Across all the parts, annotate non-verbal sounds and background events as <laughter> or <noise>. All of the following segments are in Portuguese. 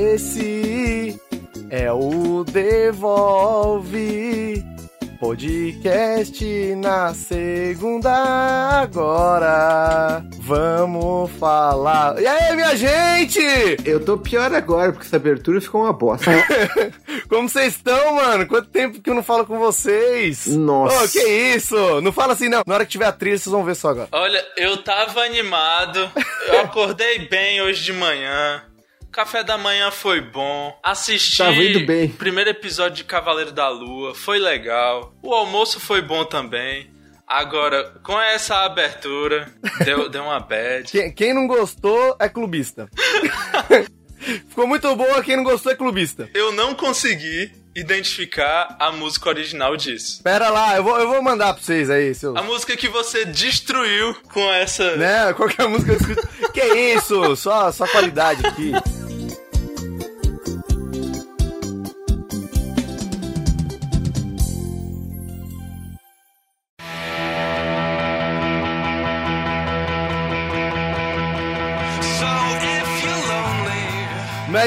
Esse é o Devolve Podcast na segunda agora. Vamos falar. E aí, minha gente? Eu tô pior agora, porque essa abertura ficou uma bosta. <laughs> Como vocês estão, mano? Quanto tempo que eu não falo com vocês? Nossa. Ô, que isso? Não fala assim, não. Na hora que tiver a trilha, vocês vão ver só agora. Olha, eu tava animado. Eu acordei bem hoje de manhã. Café da manhã foi bom. Assisti Tava indo bem. o primeiro episódio de Cavaleiro da Lua. Foi legal. O almoço foi bom também. Agora, com essa abertura, <laughs> deu, deu uma bad. Quem, quem não gostou é clubista. <laughs> Ficou muito boa, quem não gostou é clubista. Eu não consegui identificar a música original disso. Pera lá, eu vou, eu vou mandar pra vocês aí, seus... A música que você destruiu com essa. Né? Qualquer música escrita. que isso? Só, só qualidade aqui.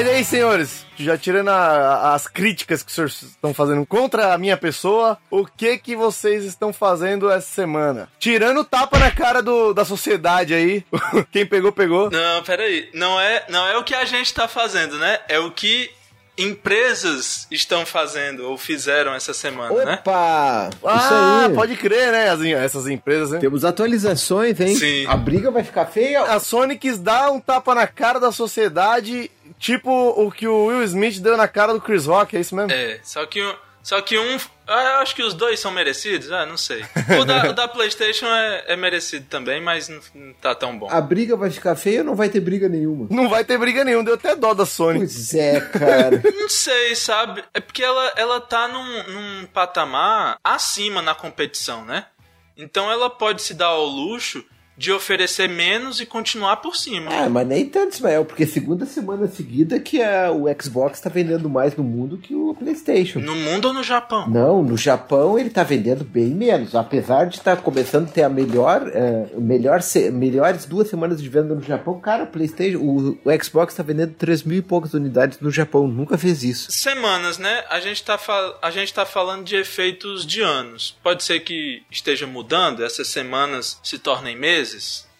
Mas aí, senhores, já tirando a- as críticas que os senhores estão fazendo contra a minha pessoa, o que que vocês estão fazendo essa semana? Tirando o tapa na cara do, da sociedade aí, <laughs> quem pegou, pegou. Não, peraí. Não é, não é o que a gente tá fazendo, né? É o que empresas estão fazendo ou fizeram essa semana, né? Opa! Ah, pode crer, né? as- essas empresas, né? Temos atualizações, hein? Sim. A briga vai ficar feia. A Sony quis dar um tapa na cara da sociedade, tipo o que o Will Smith deu na cara do Chris Rock, é isso mesmo? É, só que, um- só que um. ah, Eu acho que os dois são merecidos, ah, não sei. <laughs> O da, o da PlayStation é, é merecido também, mas não, não tá tão bom. A briga vai ficar feia ou não vai ter briga nenhuma? Não vai ter briga nenhuma, deu até dó da Sony. Pois é, cara. <laughs> Não sei, sabe? É porque ela, ela tá num, num patamar acima na competição, né? Então ela pode se dar ao luxo de oferecer menos e continuar por cima. ah, mas nem tanto, Ismael, porque segunda semana seguida que a, o Xbox tá vendendo mais no mundo que o PlayStation. No mundo ou no Japão? Não, no Japão ele tá vendendo bem menos. Apesar de estar começando a ter a melhor, é, melhor se- melhores duas semanas de venda no Japão, cara, o PlayStation, o, o Xbox tá vendendo 3 mil e poucas unidades no Japão. Nunca fez isso. Semanas, né? A gente, tá fal- a gente tá falando de efeitos de anos. Pode ser que esteja mudando, essas semanas se tornem meses?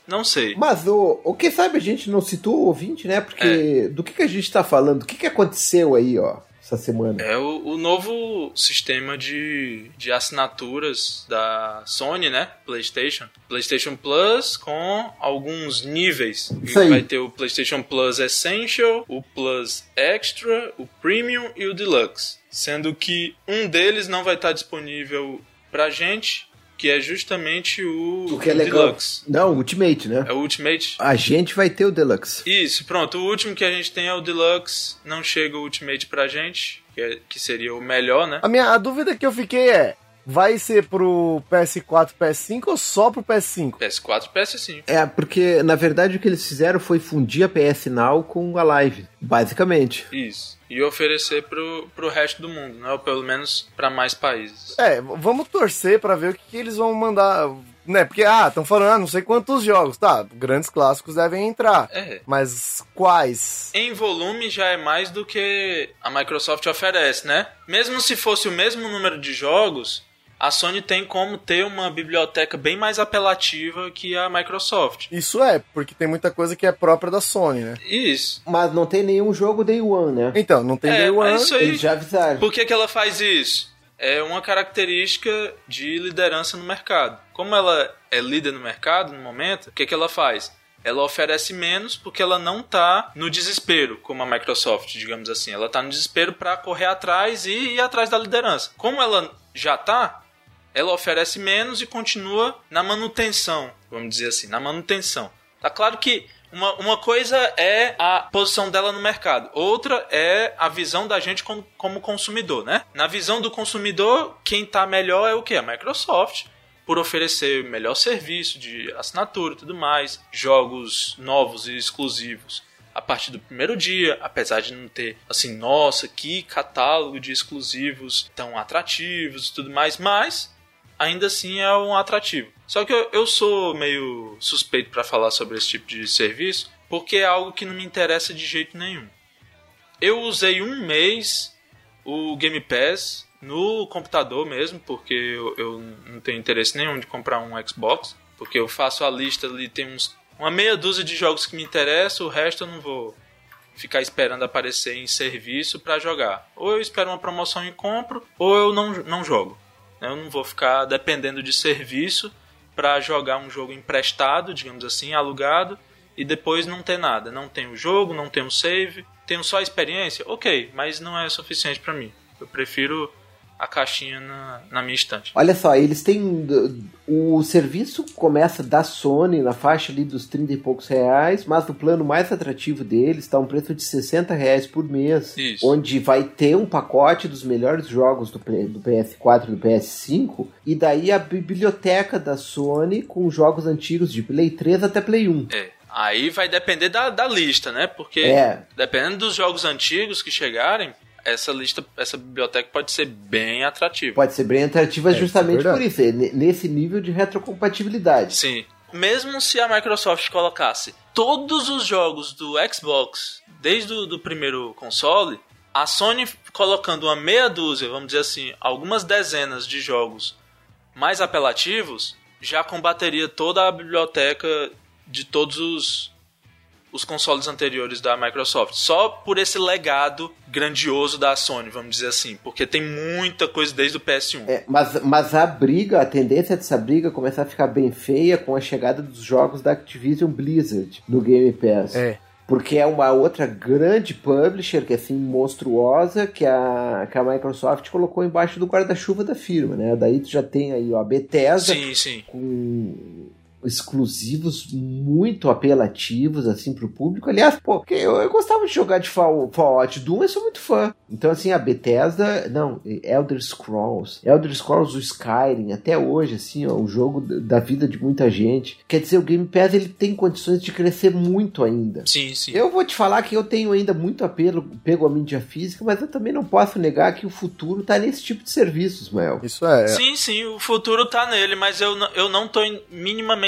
Não sei. Mas o, o que sabe a gente não citou o ouvinte, né? Porque do que, que a gente tá falando? O que, que aconteceu aí, ó, essa semana? É o, o novo sistema de, de assinaturas da Sony, né? PlayStation. PlayStation Plus com alguns níveis. Vai ter o PlayStation Plus Essential, o Plus Extra, o Premium e o Deluxe. Sendo que um deles não vai estar disponível pra gente, que é justamente o, O que é legal. Deluxe. Não, o Ultimate, né? É o Ultimate. A gente vai ter o Deluxe. Isso, pronto. O último que a gente tem é o Deluxe. Não chega o Ultimate pra gente, que, é- que seria o melhor, né? A, minha, a dúvida que eu fiquei é, vai ser pro PS4, PS5 ou só pro PS5? PS4 e PS5. É, porque na verdade o que eles fizeram foi fundir a PS Now com a Live, basicamente. Isso. E oferecer pro, pro resto do mundo, né? Ou pelo menos pra mais países. É, vamos torcer pra ver o que, que eles vão mandar, né? Porque, ah, estão falando, ah, não sei quantos jogos, tá, grandes clássicos devem entrar. É. Mas quais? Em volume já é mais do que a Microsoft oferece, né? Mesmo se fosse o mesmo número de jogos, a Sony tem como ter uma biblioteca bem mais apelativa que a Microsoft. Isso é, porque tem muita coisa que é própria da Sony, né? Isso. Mas não tem nenhum jogo Day One, né? Então, não tem É, Day One. mas isso aí- Eles já avisaram. Por que, que ela faz isso? É uma característica de liderança no mercado. Como ela é líder no mercado no momento, o que, que ela faz? Ela oferece menos porque ela não tá no desespero, como a Microsoft, digamos assim. Ela tá no desespero para correr atrás e ir atrás da liderança. Como ela já tá, ela oferece menos e continua na manutenção, vamos dizer assim, na manutenção. Tá claro que uma, uma coisa é a posição dela no mercado, outra é a visão da gente como, como consumidor, né? Na visão do consumidor, quem tá melhor é o que? A Microsoft, por oferecer melhor serviço de assinatura e tudo mais, jogos novos e exclusivos a partir do primeiro dia, apesar de não ter assim, nossa, que catálogo de exclusivos tão atrativos e tudo mais, mas ainda assim é um atrativo. Só que eu, eu sou meio suspeito para falar sobre esse tipo de serviço, porque é algo que não me interessa de jeito nenhum. Eu usei um mês o Game Pass no computador mesmo, porque eu, eu não tenho interesse nenhum de comprar um Xbox, porque eu faço a lista ali, tem uns, uma meia dúzia de jogos que me interessam, o resto eu não vou ficar esperando aparecer em serviço para jogar. Ou eu espero uma promoção e compro, ou eu não, não jogo. Eu não vou ficar dependendo de serviço para jogar um jogo emprestado, digamos assim, alugado, e depois não ter nada. Não tem o jogo, não tem o save, tenho só a experiência, ok, mas não é suficiente para mim. Eu prefiro a caixinha na, na minha estante. Olha só, eles têm. O serviço começa da Sony na faixa ali dos 30 e poucos reais, mas o plano mais atrativo deles está um preço de 60 reais por mês. Isso. Onde vai ter um pacote dos melhores jogos do, do PS4 e do PS5, e daí a biblioteca da Sony com jogos antigos de Play 3 até Play 1. É. Aí vai depender da, da lista, né? Porque É. dependendo dos jogos antigos que chegarem, essa lista, essa biblioteca pode ser bem atrativa. Pode ser bem atrativa É, justamente isso é por isso, é ne- nesse nível de retrocompatibilidade. Sim. Mesmo se a Microsoft colocasse todos os jogos do Xbox desde o do primeiro console, a Sony colocando uma meia dúzia, vamos dizer assim, algumas dezenas de jogos mais apelativos, já combateria toda a biblioteca de todos os, os consoles anteriores da Microsoft. Só por esse legado grandioso da Sony, vamos dizer assim. Porque tem muita coisa desde o PS1. É, mas, mas a briga, a tendência dessa briga é começar a ficar bem feia com a chegada dos jogos da Activision Blizzard no Game Pass. É. Porque é uma outra grande publisher que é assim monstruosa que a, que a Microsoft colocou embaixo do guarda-chuva da firma, né? Daí tu já tem aí ó, a Bethesda Sim, sim. com exclusivos muito apelativos assim pro público. Aliás, pô, porque eu, eu gostava de jogar de Fall- Fallout Doom, eu sou muito fã. Então assim, a Bethesda, não, Elder Scrolls, Elder Scrolls o Skyrim, até hoje assim, ó, o jogo da vida de muita gente. Quer dizer, o Game Pass ele tem condições de crescer muito ainda. Sim, sim. Eu vou te falar que eu tenho ainda muito apelo, pego a mídia física, mas eu também não posso negar que o futuro tá nesse tipo de serviços, Mael. Isso é. Sim, sim, o futuro tá nele, mas eu, eu não tô in-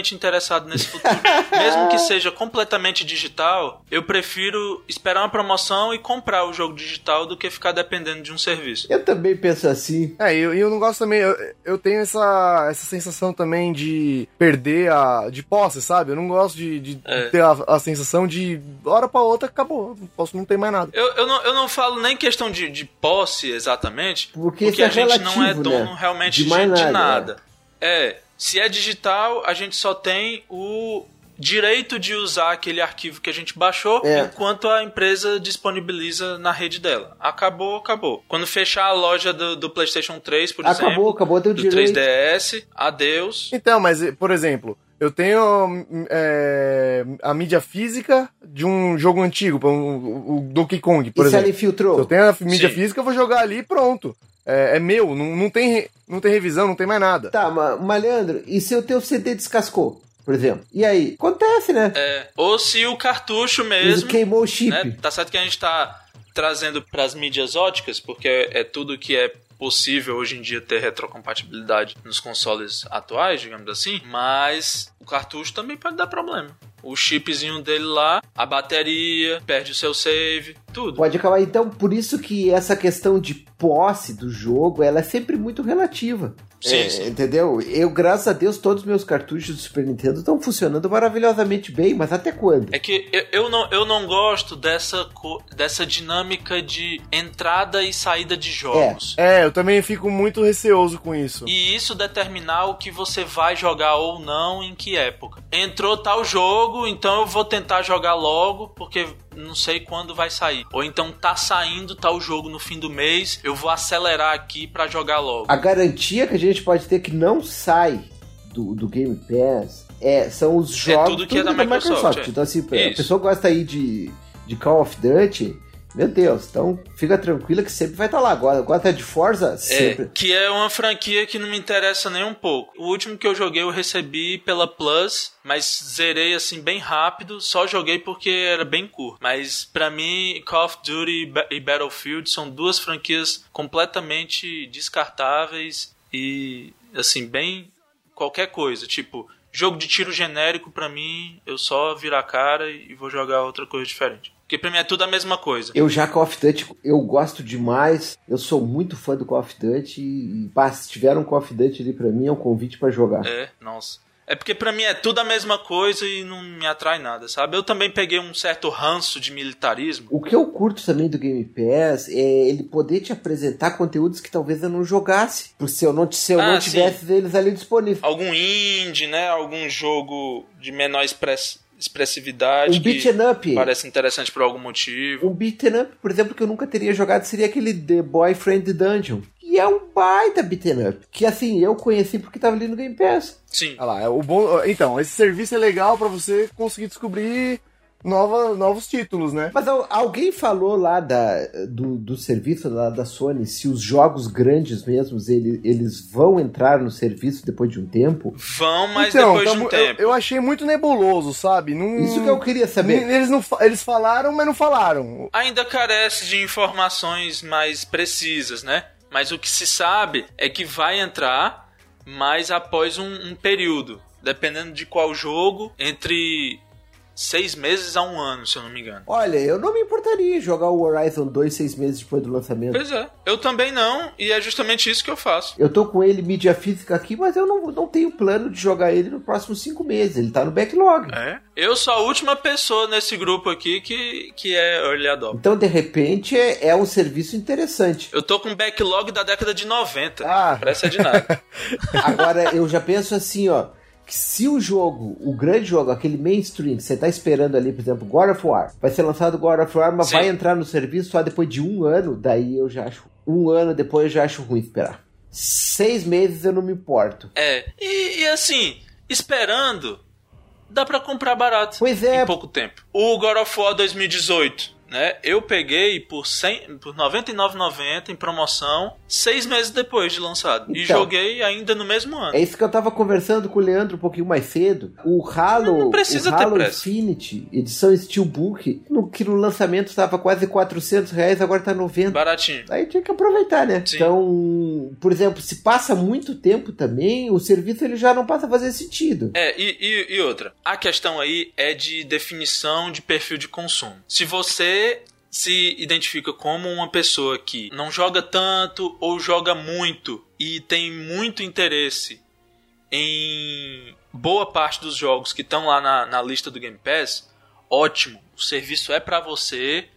minimamente interessado nesse futuro. <laughs> Mesmo que seja completamente digital, eu prefiro esperar uma promoção e comprar o jogo digital do que ficar dependendo de um serviço. Eu também penso assim. É, e eu, eu não gosto também, eu, eu tenho essa, essa sensação também de perder a. de posse, sabe? Eu não gosto de, de É. ter a, a sensação de hora pra outra acabou, não posso não ter mais nada. Eu, eu, não, eu não falo nem questão de, de posse exatamente, Porque porque isso é a gente não é relativo, dono né? realmente De de, mais de nada, nada. É, se é digital, a gente só tem o direito de usar aquele arquivo que a gente baixou É. enquanto a empresa disponibiliza na rede dela. Acabou, acabou. Quando fechar a loja do, do PlayStation 3, por Acabou, exemplo, acabou do direito. 3DS, adeus. Então, mas, por exemplo, eu tenho é, a mídia física de um jogo antigo, um, o Donkey Kong, por e se ela exemplo. Se eu tenho a mídia Sim. física, eu vou jogar ali e pronto. É, é meu, não, não, tem, não tem revisão, não tem mais nada. Tá, mas, mas Leandro, e se o teu CD descascou, por exemplo? E aí? Acontece, né? É, ou se o cartucho Ele mesmo. queimou o chip. né? Tá certo que a gente tá trazendo para as mídias óticas, porque é, é tudo que é possível hoje em dia ter retrocompatibilidade nos consoles atuais, digamos assim, mas o cartucho também pode dar problema. O chipzinho dele lá, a bateria, perde o seu save, tudo. Pode acabar. Então, por isso que essa questão de posse do jogo, ela é sempre muito relativa. Sim, É, sim. Entendeu? Eu, graças a Deus, todos os meus cartuchos do Super Nintendo estão funcionando maravilhosamente bem, mas até quando? É que eu, eu não, eu não gosto dessa, dessa dinâmica de entrada e saída de jogos. É, eu também fico muito receoso com isso. E isso determinar o que você vai jogar ou não em que época. Entrou tal jogo, então eu vou tentar jogar logo, porque não sei quando vai sair. Ou então tá saindo tal jogo no fim do mês, eu vou acelerar aqui pra jogar logo. A garantia que a gente pode ter que não sai do, do Game Pass é, são os jogos tudo que é da Microsoft, é. Então, assim, a Isso. pessoa gosta aí de, de Call of Duty, meu Deus, então fica tranquila que sempre vai estar lá. Agora, gosta de Forza, sempre. É, que é uma franquia que não me interessa nem um pouco. O último que eu joguei eu recebi pela Plus, mas zerei assim bem rápido, só joguei porque era bem curto. Mas pra mim, Call of Duty e e Battlefield são duas franquias completamente descartáveis e assim, bem qualquer coisa, tipo, jogo de tiro genérico pra mim, eu só viro a cara e vou jogar outra coisa diferente. Porque pra mim é tudo a mesma coisa. Eu já Call of Duty, eu gosto demais. Eu sou muito fã do Call of Duty. E, pá, se tiver um Call of Duty ali pra mim, é um convite para jogar. É, nossa. É porque para mim é tudo a mesma coisa e não me atrai nada, sabe? Eu também peguei um certo ranço de militarismo. O que eu curto também do Game Pass é ele poder te apresentar conteúdos que talvez eu não jogasse. Se eu não, se eu ah, não tivesse sim. eles ali disponíveis. Algum indie, né? Algum jogo de menor express expressividade um beat'em up. parece interessante por algum motivo. Um beat'em up, por exemplo, que eu nunca teria jogado seria aquele The Boyfriend Dungeon. E é um baita beat'em up. Que assim, eu conheci porque tava ali no Game Pass. Sim. Olha lá, é o bom. Então, esse serviço é legal para você conseguir descobrir nova, novos títulos, né? Mas alguém falou lá da, do, do serviço lá da Sony se os jogos grandes mesmos eles, eles vão entrar no serviço depois de um tempo? Vão, mas então, depois tamo, de um tempo. Eu, eu, achei muito nebuloso, sabe? Não, Isso que eu queria saber. Eles, não, eles falaram, mas não falaram. Ainda carece de informações mais precisas, né? Mas o que se sabe é que vai entrar, mas após um, um período. Dependendo de qual jogo, entre seis meses a um ano, se eu não me engano. Olha, eu não me importaria jogar o Horizon 2 seis meses depois do lançamento. Pois é, eu também não, e é justamente isso que eu faço. Eu tô com ele mídia física aqui, mas eu não, não tenho plano de jogar ele nos próximos cinco meses. Ele tá no backlog. É. Eu sou a última pessoa nesse grupo aqui que, que é Early Adopter. Então, de repente, é, é um serviço interessante. Eu tô com backlog da década de 90. Ah. Parece de nada. <laughs> Agora, eu já penso assim, ó que se o jogo, o grande jogo, aquele mainstream você está esperando ali, por exemplo, God of War, vai ser lançado God of War, mas Sim. vai entrar no serviço só depois de um ano, daí eu já acho. Um ano depois eu já acho ruim esperar. Seis meses eu não me importo. É, e, e assim, esperando, dá para comprar barato. Pois é. Em pouco tempo. O God of War 2018 né? Eu peguei por, 100, por 99,90 em promoção seis meses depois de lançado. Então, e joguei ainda no mesmo ano. É isso que eu tava conversando com o Leandro um pouquinho mais cedo. O Halo, não precisa o Halo Infinity, edição Steelbook, no, que no lançamento estava quase 400 reais, agora tá 90. Baratinho. Aí tinha que aproveitar, né? Sim. Então, por exemplo, se passa muito tempo também, o serviço ele já não passa a fazer sentido. É, e, e, e outra. A questão aí é de definição de perfil de consumo. Se você se identifica como uma pessoa que não joga tanto ou joga muito e tem muito interesse em boa parte dos jogos que estão lá na, na lista do Game Pass, ótimo, o serviço é para você,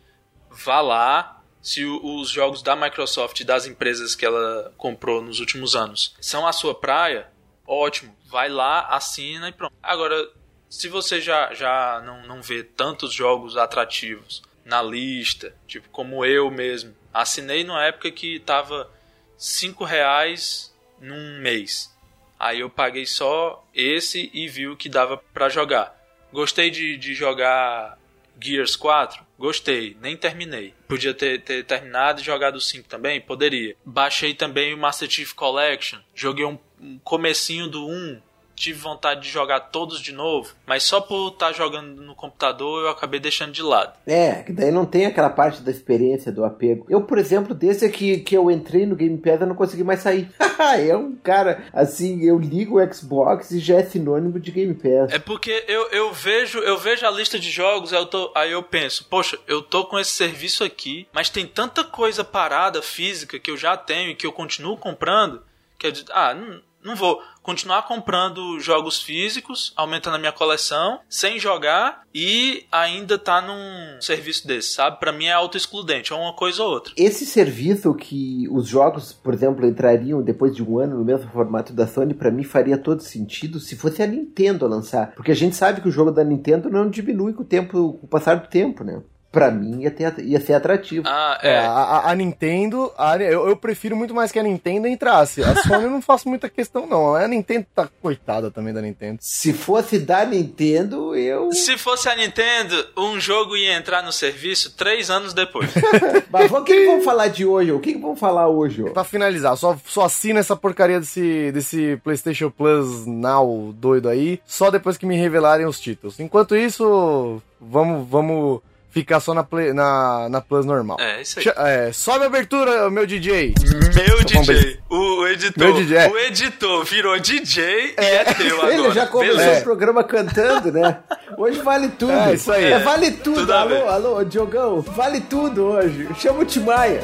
vá lá. Se os jogos da Microsoft e das empresas que ela comprou nos últimos anos são a sua praia, ótimo, vai lá, assina e pronto. Agora, se você já, já não, não vê tantos jogos atrativos na lista, tipo como eu mesmo. Assinei numa época que tava cinco reais num mês. Aí eu paguei só esse e vi o que dava para jogar. Gostei de, de jogar Gears 4? Gostei, nem terminei. Podia ter, ter terminado e jogado o 5 também? Poderia. Baixei também o Master Chief Collection. Joguei um, um comecinho do 1, tive vontade de jogar todos de novo, mas só por estar tá jogando no computador eu acabei deixando de lado. É, que daí não tem aquela parte da experiência, do apego. Eu, por exemplo, desde que, que eu entrei no Game Pass, eu não consegui mais sair. <laughs> é um cara, assim, eu ligo o Xbox e já é sinônimo de Game Pass. É porque eu, eu vejo eu vejo a lista de jogos, eu tô, aí eu penso, poxa, eu tô com esse serviço aqui, mas tem tanta coisa parada física que eu já tenho e que eu continuo comprando, que eu digo, ah, não, não vou continuar comprando jogos físicos, aumentando a minha coleção, sem jogar e ainda tá num serviço desse, sabe? Para mim é auto-excludente, é uma coisa ou outra. Esse serviço que os jogos, por exemplo, entrariam depois de um ano no mesmo formato da Sony, para mim faria todo sentido se fosse a Nintendo a lançar. Porque a gente sabe que o jogo da Nintendo não diminui com o tempo, com o passar do tempo, né? Pra mim ia, ter, ia ser atrativo. Ah, é. é a, a, Nintendo, a, eu, eu, prefiro muito mais que a Nintendo entrasse. A Sony eu não faço muita questão, não. A Nintendo tá coitada também da Nintendo. Se fosse da Nintendo, eu. Se fosse a Nintendo, um jogo ia entrar no serviço três anos depois. <laughs> <laughs> Mas o que, vamos falar de hoje? O que, que vamos falar hoje? Pra finalizar, só, só assina essa porcaria desse, desse PlayStation Plus Now doido aí, só depois que me revelarem os títulos. Enquanto isso, vamos, vamos ficar só na, play, na, na Plus normal. É, isso aí. É, sobe a abertura, meu DJ. Meu DJ. O editor. Meu DJ, é. O editor virou DJ e é teu agora. Ele já começou Beleza. o programa cantando, né? Hoje vale tudo. É, isso aí. É, vale tudo. Tudo alô, alô, Diogão. Vale tudo hoje. Chama o Timaya.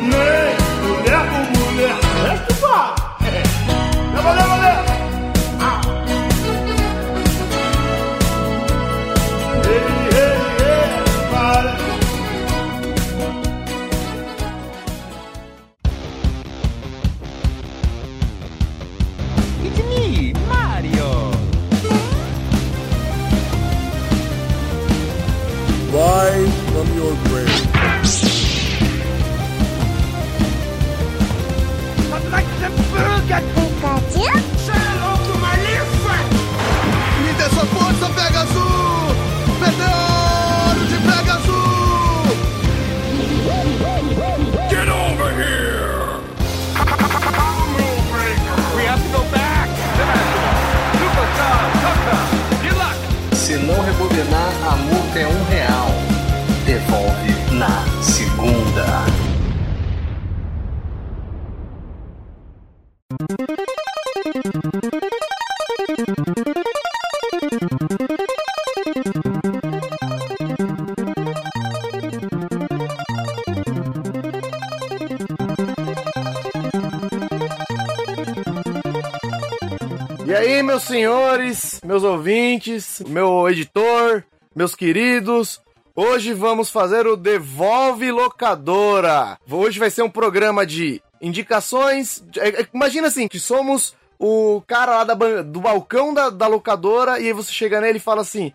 mulher por mulher. Resta meus ouvintes, meu editor, meus queridos, hoje vamos fazer o Devolve Locadora. Hoje vai ser um programa de indicações. é, é, Imagina assim, que somos o cara lá da do balcão da, da locadora e aí você chega nele e fala assim.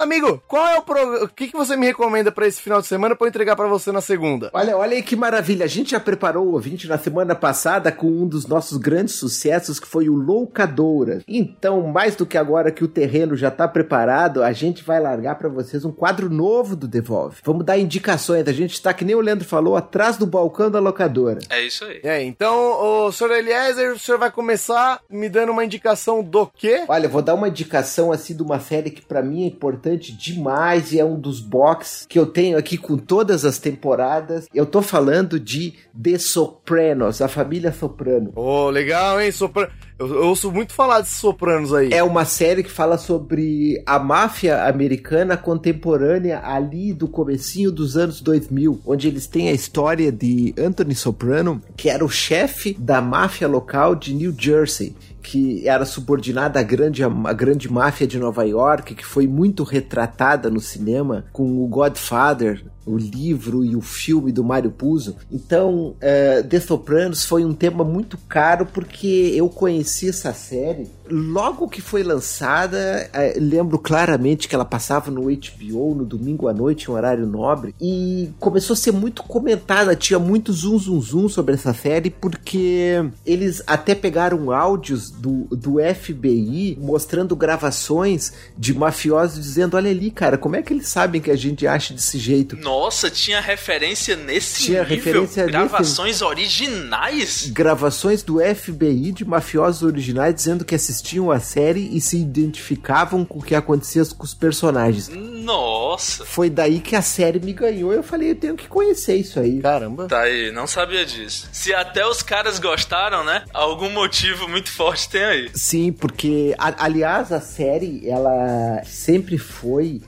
Amigo, qual é o pro... o que, que você me recomenda pra esse final de semana pra eu entregar pra você na segunda? Olha, olha aí que maravilha. A gente já preparou o ouvinte na semana passada com um dos nossos grandes sucessos, que foi o Loucadora. Então, mais do que agora que o terreno já tá preparado, a gente vai largar pra vocês um quadro novo do Devolve. Vamos dar indicações. A gente tá, que nem o Leandro falou, atrás do balcão da locadora. É isso aí. É, então, o senhor Eliezer, o senhor vai começar me dando uma indicação do quê? Olha, eu vou dar uma indicação assim de uma série que pra mim é importante demais e é um dos box que eu tenho aqui com todas as temporadas. Eu tô falando de The Sopranos, a família Soprano. Ô, legal, hein? Sopra... Eu, eu ouço muito falar desses sopranos aí. É uma série que fala sobre a máfia americana contemporânea ali do comecinho dos anos 2000, onde eles têm a história de Anthony Soprano, que era o chefe da máfia local de New Jersey, que era subordinada à grande, à grande máfia de Nova York, que foi muito retratada no cinema com o Godfather, o livro e o filme do Mário Puzo. Então, eh, The Sopranos foi um tema muito caro porque eu conheci essa série logo que foi lançada. eh, lembro claramente que ela passava no HBO no domingo à noite, em horário nobre, e começou a ser muito comentada. Tinha muito zoom, zoom, zoom sobre essa série porque eles até pegaram áudios do, do FBI mostrando gravações de mafiosos dizendo: Olha ali, cara, como é que eles sabem que a gente acha desse jeito? Nossa, tinha referência nesse Tinha nível? referência nesse- Gravações originais? gravações do FBI de mafiosos originais dizendo que assistiam a série e se identificavam com o que acontecia com os personagens. Nossa. Foi daí que a série me ganhou. Eu falei, eu tenho que conhecer isso aí. Caramba. Tá aí, não sabia disso. Se até os caras gostaram, né? Algum motivo muito forte tem aí. Sim, porque a- aliás a série ela sempre foi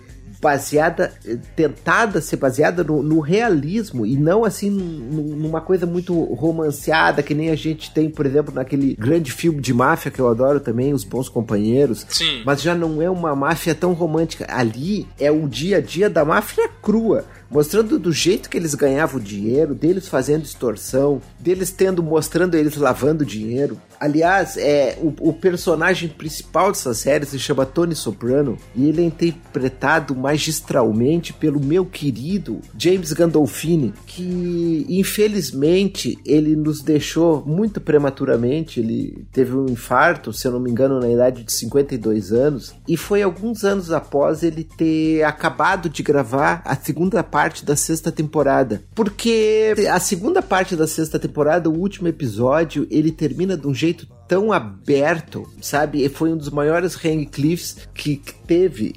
baseada, eh, tentada ser baseada no, no realismo e não assim num- numa coisa muito romanceada que nem a gente tem, por exemplo, naquele grande filme de máfia que eu adoro também, Os Bons Companheiros. Sim. Mas já não é uma máfia tão romântica. Ali é o dia a dia da máfia crua. Mostrando do jeito que eles ganhavam dinheiro, deles fazendo extorsão, deles tendo, mostrando eles lavando dinheiro. Aliás, é o, o personagem principal dessa série se chama Tony Soprano e ele é interpretado magistralmente pelo meu querido James Gandolfini, que infelizmente ele nos deixou muito prematuramente. Ele teve um infarto, se eu não me engano, na idade de 52 anos, e foi alguns anos após ele ter acabado de gravar a segunda parte da sexta temporada. Porque a segunda parte da sexta temporada, o último episódio, ele termina de um jeito tão aberto, sabe? E foi um dos maiores hang cliffs que teve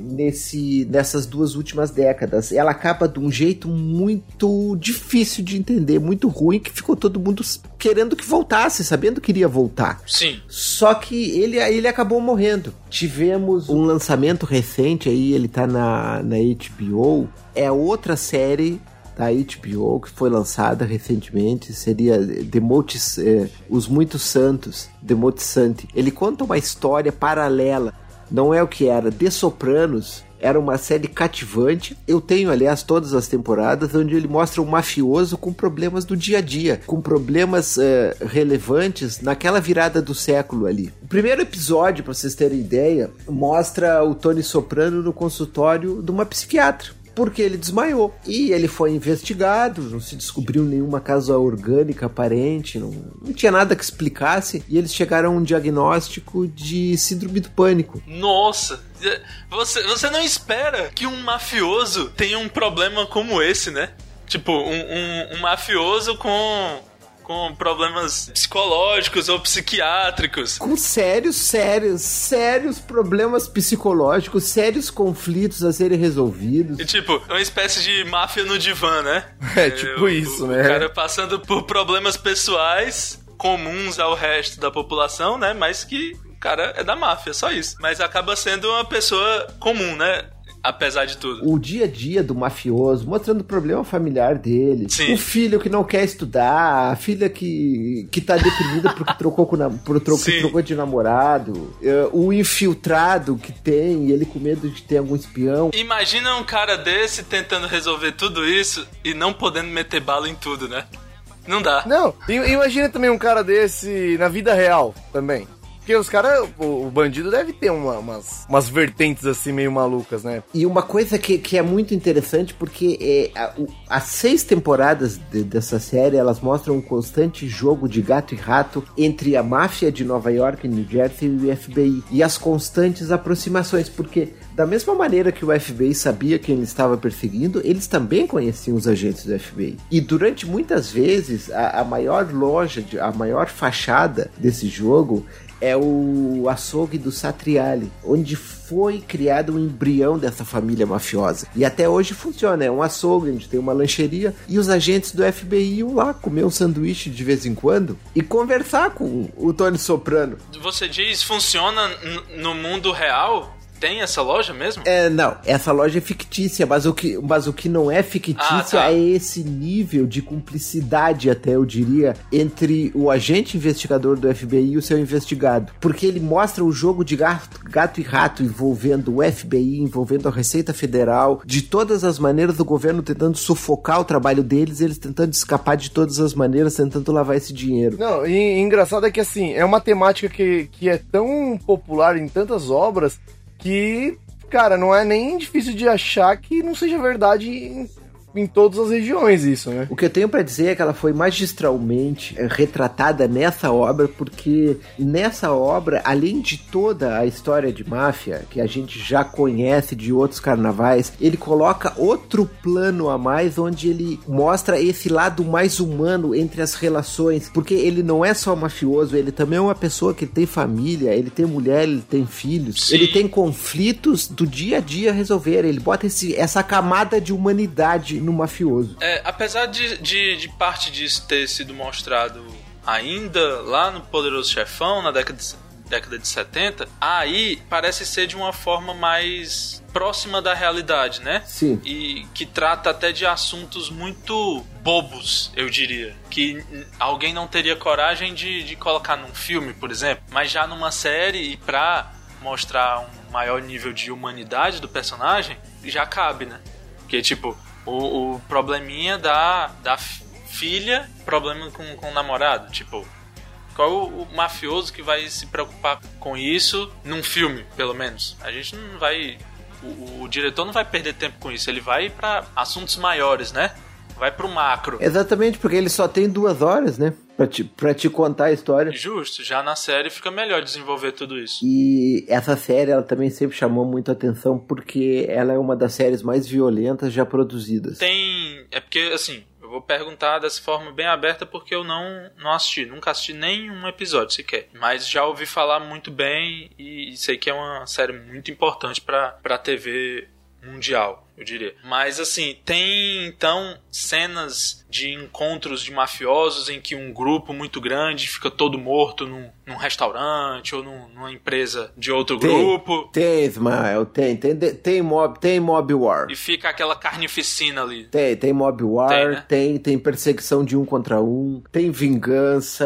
nesse, nessas duas últimas décadas. Ela acaba de um jeito muito difícil de entender, muito ruim, que ficou todo mundo querendo que voltasse, sabendo que iria voltar. Sim. Só que ele, ele acabou morrendo. Tivemos um lançamento recente aí, ele tá na, na HBO. É outra série da HBO que foi lançada recentemente. Seria The Motes, eh, Os Muitos Santos, The Mote Santi. Ele conta uma história paralela. Não é o que era. The Sopranos era uma série cativante. Eu tenho, aliás, todas as temporadas onde ele mostra um mafioso com problemas do dia a dia, com problemas eh, relevantes naquela virada do século ali. O primeiro episódio, para vocês terem ideia, mostra o Tony Soprano no consultório de uma psiquiatra porque ele desmaiou. E ele foi investigado, não se descobriu nenhuma causa orgânica aparente, não, não tinha nada que explicasse, e eles chegaram a um diagnóstico de síndrome do pânico. Nossa! Você, você não espera que um mafioso tenha um problema como esse, né? Tipo, um, um, um mafioso com com problemas psicológicos ou psiquiátricos. Com sérios, sérios, sérios problemas psicológicos, sérios conflitos a serem resolvidos. E tipo, uma espécie de máfia no divã, né? É, tipo o, isso, o, né? O cara passando por problemas pessoais comuns ao resto da população, né? Mas que o cara é da máfia, só isso. Mas acaba sendo uma pessoa comum, né? Apesar de tudo. O dia a dia do mafioso, mostrando o problema familiar dele. Sim. O filho que não quer estudar, a filha que, que tá deprimida porque trocou, com, na- por tro, trocou de namorado. eh, o infiltrado que tem, ele com medo de ter algum espião. Imagina um cara desse tentando resolver tudo isso e não podendo meter bala em tudo, né? Não dá. Não, imagina também um cara desse na vida real também. Porque os caras, o, o bandido deve ter uma- umas, umas vertentes assim meio malucas, né? E uma coisa que, que é muito interessante, porque é, a- o- as seis temporadas de- dessa série, elas mostram um constante jogo de gato e rato entre a máfia de Nova York, New Jersey e o FBI. E as constantes aproximações, porque da mesma maneira que o FBI sabia quem ele estava perseguindo, eles também conheciam os agentes do FBI. E durante muitas vezes, a, a maior loja, de- a maior fachada desse jogo é o açougue do Satriali, onde foi criado o embrião dessa família mafiosa. E até hoje funciona, é um açougue onde tem uma lancheria e os agentes do FBI iam lá comer um sanduíche de vez em quando e conversar com o Tony Soprano. Você diz funciona no mundo real? Tem essa loja mesmo? É, não, essa loja é fictícia, mas o que, mas o que não é fictícia Ah, tá. é esse nível de cumplicidade, até eu diria, entre o agente investigador do FBI e o seu investigado. Porque ele mostra o jogo de gato, gato e rato envolvendo o FBI, envolvendo a Receita Federal, de todas as maneiras do governo tentando sufocar o trabalho deles, eles tentando escapar de todas as maneiras, tentando lavar esse dinheiro. Não, e, e engraçado é que assim, é uma temática que, que é tão popular em tantas obras que, cara, não é nem difícil de achar que não seja verdade em, em todas as regiões isso, né? O que eu tenho pra dizer é que ela foi magistralmente eh, retratada nessa obra, porque nessa obra, além de toda a história de máfia que a gente já conhece de outros carnavais, ele coloca outro plano a mais onde ele mostra esse lado mais humano entre as relações, porque ele não é só mafioso, ele também é uma pessoa que tem família, ele tem mulher, ele tem filhos, Sim. ele tem conflitos do dia a dia a resolver, ele bota esse, essa camada de humanidade no mafioso. É, apesar de, de, de parte disso ter sido mostrado ainda lá no Poderoso Chefão, na década de, década de 70, aí parece ser de uma forma mais próxima da realidade, né? Sim. E que trata até de assuntos muito bobos, eu diria. Que alguém não teria coragem de, de colocar num filme, por exemplo. Mas já numa série, e pra mostrar um maior nível de humanidade do personagem, já cabe, né? Porque, tipo, o, o probleminha da, da filha, problema com, com o namorado. Tipo, qual o, o mafioso que vai se preocupar com isso num filme, pelo menos? A gente não vai. O, o diretor não vai perder tempo com isso. Ele vai pra assuntos maiores, né? Vai pro macro. Exatamente, porque ele só tem duas horas, né? Pra te, pra te contar a história. Justo, já na série fica melhor desenvolver tudo isso. E essa série, ela também sempre chamou muito atenção porque ela é uma das séries mais violentas já produzidas. Tem. É porque, assim, eu vou perguntar dessa forma bem aberta porque eu não, não assisti, nunca assisti nenhum episódio sequer. Mas já ouvi falar muito bem e sei que é uma série muito importante pra, pra TV mundial, eu diria. Mas assim, tem então cenas de encontros de mafiosos em que um grupo muito grande fica todo morto num, num restaurante ou num- numa empresa de outro grupo Tem, Ismael, tem. Tem, tem, mob, tem mob war. e fica aquela carnificina ali. Tem, tem mob war, Tem, né? tem, tem perseguição de um contra um, tem vingança.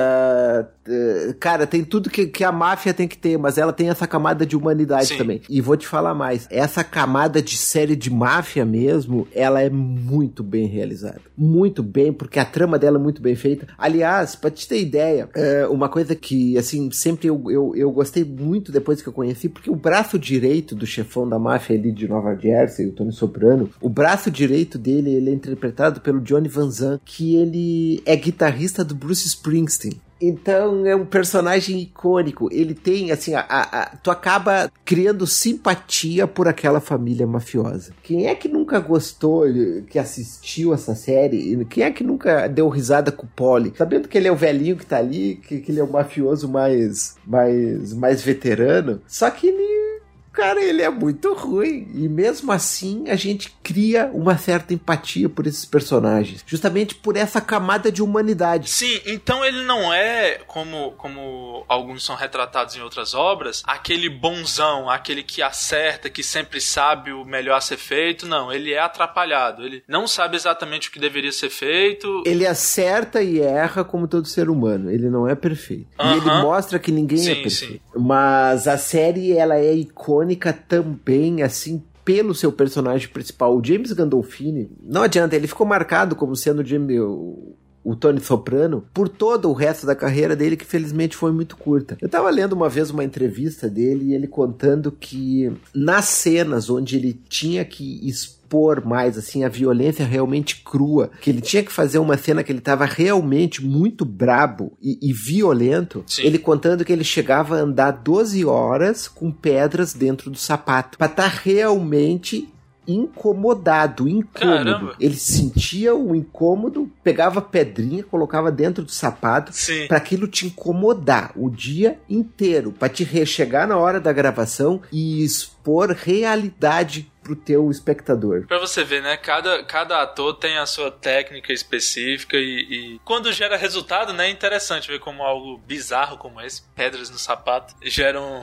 eh, Cara, tem tudo que, que a máfia tem que ter, mas ela tem essa camada de humanidade Sim. também. E vou te falar mais: essa camada de série de máfia mesmo, ela é muito bem realizada. Muito bem, porque a trama dela é muito bem feita. Aliás, pra te ter ideia, é, uma coisa que, assim, sempre eu, eu, eu gostei muito depois que eu conheci, porque o braço direito do chefão da máfia ali de Nova Jersey, o Tony Soprano, o braço direito dele, ele é interpretado pelo Johnny Van Zandt, que ele é guitarrista do Bruce Springsteen. Então é um personagem icônico. Ele tem, assim, a, a- tu acaba criando simpatia por aquela família mafiosa. Quem é que nunca gostou, que assistiu essa série? Quem é que nunca deu risada com o Polly? Sabendo que ele é o velhinho que tá ali, que, que ele é o mafioso mais, mais, mais veterano. Só que ele Cara, ele é muito ruim. E mesmo assim, a gente cria uma certa empatia por esses personagens. Justamente por essa camada de humanidade. Sim, então ele não é, como, como alguns são retratados em outras obras, aquele bonzão, aquele que acerta, que sempre sabe o melhor a ser feito. Não, ele é atrapalhado. Ele não sabe exatamente o que deveria ser feito. Ele acerta e erra como todo ser humano. Ele não é perfeito. E Aham. ele mostra que ninguém é Sim, perfeito. Mas a série, ela é icônica também, assim, pelo seu personagem principal, o James Gandolfini. Não adianta, ele ficou marcado como sendo o James... O... o Tony Soprano, por todo o resto da carreira dele, que felizmente foi muito curta. Eu tava lendo uma vez uma entrevista dele e ele contando que nas cenas onde ele tinha que expor mais assim a violência realmente crua, que ele tinha que fazer uma cena que ele tava realmente muito brabo e, e violento, Sim. ele contando que ele chegava a andar 12 horas com pedras dentro do sapato, pra estar realmente incomodado, incômodo. Caramba. Ele sentia o incômodo, pegava pedrinha, colocava dentro do sapato para aquilo te incomodar o dia inteiro, para te chegar na hora da gravação e expor realidade pro teu espectador. Pra você ver, né? Cada, cada ator tem a sua técnica específica e, e quando gera resultado, né? É interessante ver como algo bizarro como esse, pedras no sapato, gera um,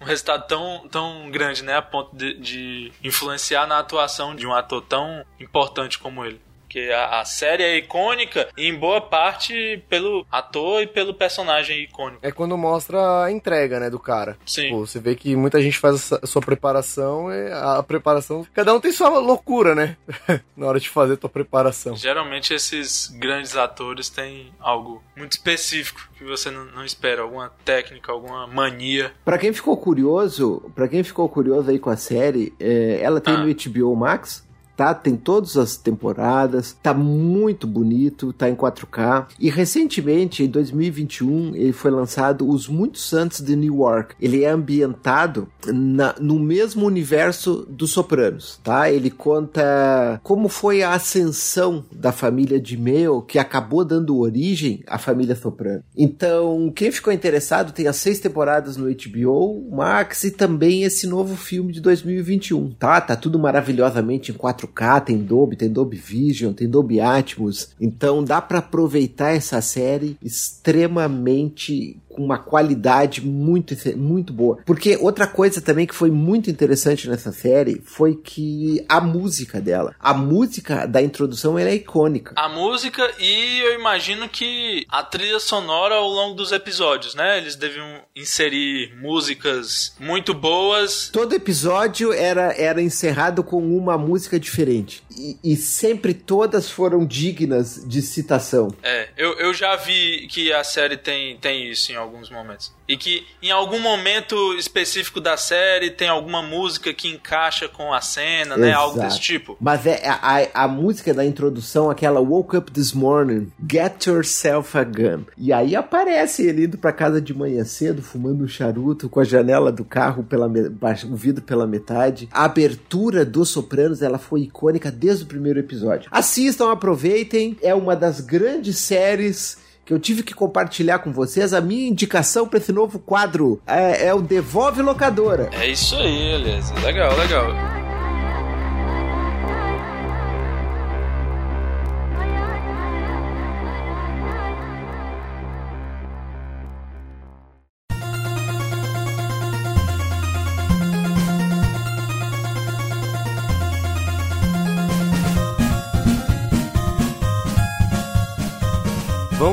um resultado tão, tão grande, né? A ponto de, de influenciar na atuação de um ator tão importante como ele. Porque a, a série é icônica em boa parte pelo ator e pelo personagem icônico. É quando mostra a entrega, né, do cara. Sim. Pô, você vê que muita gente faz a sua preparação e a preparação. Cada um tem sua loucura, né? <laughs> Na hora de fazer a tua preparação. Geralmente esses grandes atores têm algo muito específico que você não, não espera, alguma técnica, alguma mania. Pra quem ficou curioso, para quem ficou curioso aí com a série, é, ela tem Ah. no HBO Max. Tá, tem todas as temporadas, tá muito bonito, tá em 4K. E recentemente, em 2021, ele foi lançado Os Muitos Santos de Newark. Ele é ambientado na- no mesmo universo dos Sopranos, tá? Ele conta como foi a ascensão da família de Mayo que acabou dando origem à família Soprano. Então, quem ficou interessado tem as seis temporadas no HBO Max e também esse novo filme de 2021, tá? Tá tudo maravilhosamente em 4K, tem Dolby, tem Dolby Vision, tem Dolby Atmos. Então, dá pra aproveitar essa série extremamente com uma qualidade muito, muito boa. Porque outra coisa também que foi muito interessante nessa série foi que a música dela, a música da introdução ela é icônica. A música e eu imagino que a trilha sonora ao longo dos episódios, né? Eles deviam inserir músicas muito boas. Todo episódio era, era encerrado com uma música diferente. E, e sempre todas foram dignas de citação. É, eu, eu já vi que a série tem, tem isso em alguns momentos. E que em algum momento específico da série tem alguma música que encaixa com a cena, né? Algo Exato. desse tipo. Mas é a, a, música da introdução, aquela Woke Up This Morning, Get Yourself a Gun. E aí aparece ele indo pra casa de manhã cedo, fumando um charuto, com a janela do carro, pela o vidro pela metade. A abertura dos Sopranos, ela foi icônica desde o primeiro episódio. Assistam, aproveitem, é uma das grandes séries que eu tive que compartilhar com vocês. A minha indicação pra esse novo quadro é, é o Devolve Locadora. É isso aí, beleza. Legal, legal.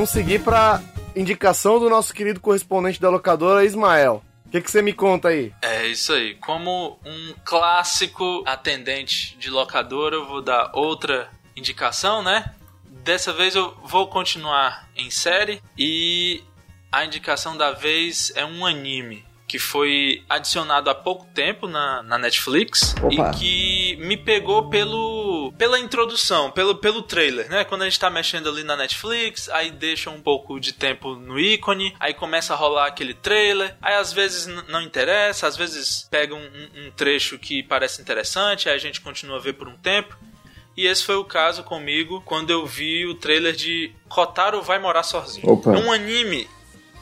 Vamos seguir pra indicação do nosso querido correspondente da locadora, Ismael. O que que você me conta aí? É isso aí. Como um clássico atendente de locadora, eu vou dar outra indicação, né? Dessa vez eu vou continuar em série e a indicação da vez é um anime que foi adicionado há pouco tempo na, na Netflix Opa. e que me pegou pelo pela introdução, pelo, pelo trailer, né? Quando a gente tá mexendo ali na Netflix, aí deixa um pouco de tempo no ícone, aí começa a rolar aquele trailer, aí às vezes não interessa, às vezes pega um, um- um trecho que parece interessante, aí a gente continua a ver por um tempo. E esse foi o caso comigo quando eu vi o trailer de Kotaro vai morar sozinho. Opa. É um anime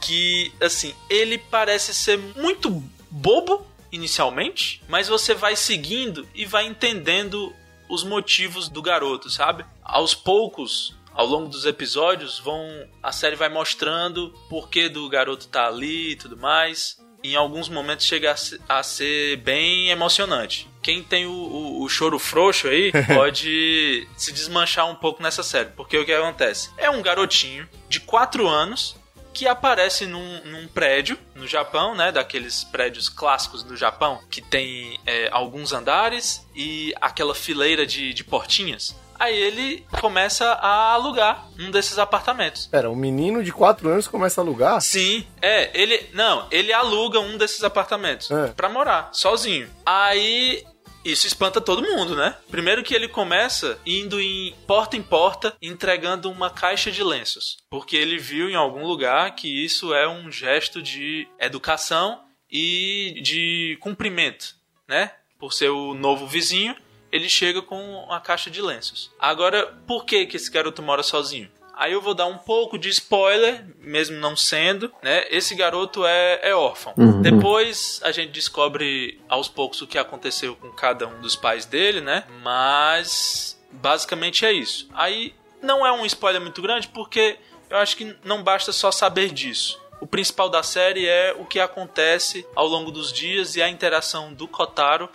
que, assim, ele parece ser muito bobo inicialmente, mas você vai seguindo e vai entendendo os motivos do garoto, sabe? Aos poucos, ao longo dos episódios, vão a série vai mostrando por que do garoto tá ali e tudo mais. Em alguns momentos chega a se- a ser bem emocionante. Quem tem o, o- o choro frouxo aí <laughs> pode se desmanchar um pouco nessa série. Porque o que acontece? É um garotinho de 4 anos que aparece num, num prédio no Japão, né? Daqueles prédios clássicos do Japão, que tem é, alguns andares e aquela fileira de, de portinhas. Aí ele começa a alugar um desses apartamentos. Pera, um menino de 4 anos começa a alugar? Sim, é, ele. Não, ele aluga um desses apartamentos É. pra morar, sozinho. Aí. Isso espanta todo mundo, né? Primeiro que ele começa indo em porta em porta entregando uma caixa de lenços. Porque ele viu em algum lugar que isso é um gesto de educação e de cumprimento, né? Por ser o novo vizinho, ele chega com uma caixa de lenços. Agora, por que, que esse garoto mora sozinho? Aí eu vou dar um pouco de spoiler, mesmo não sendo, né? Esse garoto é, é órfão. Depois a gente descobre aos poucos o que aconteceu com cada um dos pais dele, né? Mas basicamente é isso. Aí não é um spoiler muito grande porque eu acho que não basta só saber disso. O principal da série é o que acontece ao longo dos dias e a interação do Kotaro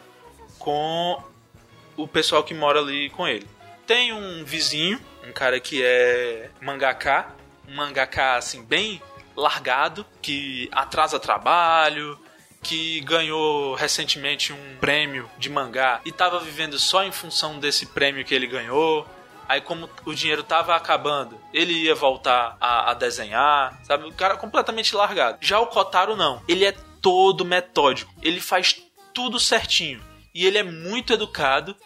com o pessoal que mora ali com ele. Tem um vizinho, um cara que é mangaká, um mangaká assim bem largado, que atrasa trabalho, que ganhou recentemente um prêmio de mangá e estava vivendo só em função desse prêmio que ele ganhou. Aí, como o dinheiro tava acabando, ele ia voltar a, a desenhar, sabe? O cara completamente largado. Já o Kotaro não. Ele é todo metódico. Ele faz tudo certinho. E ele é muito educado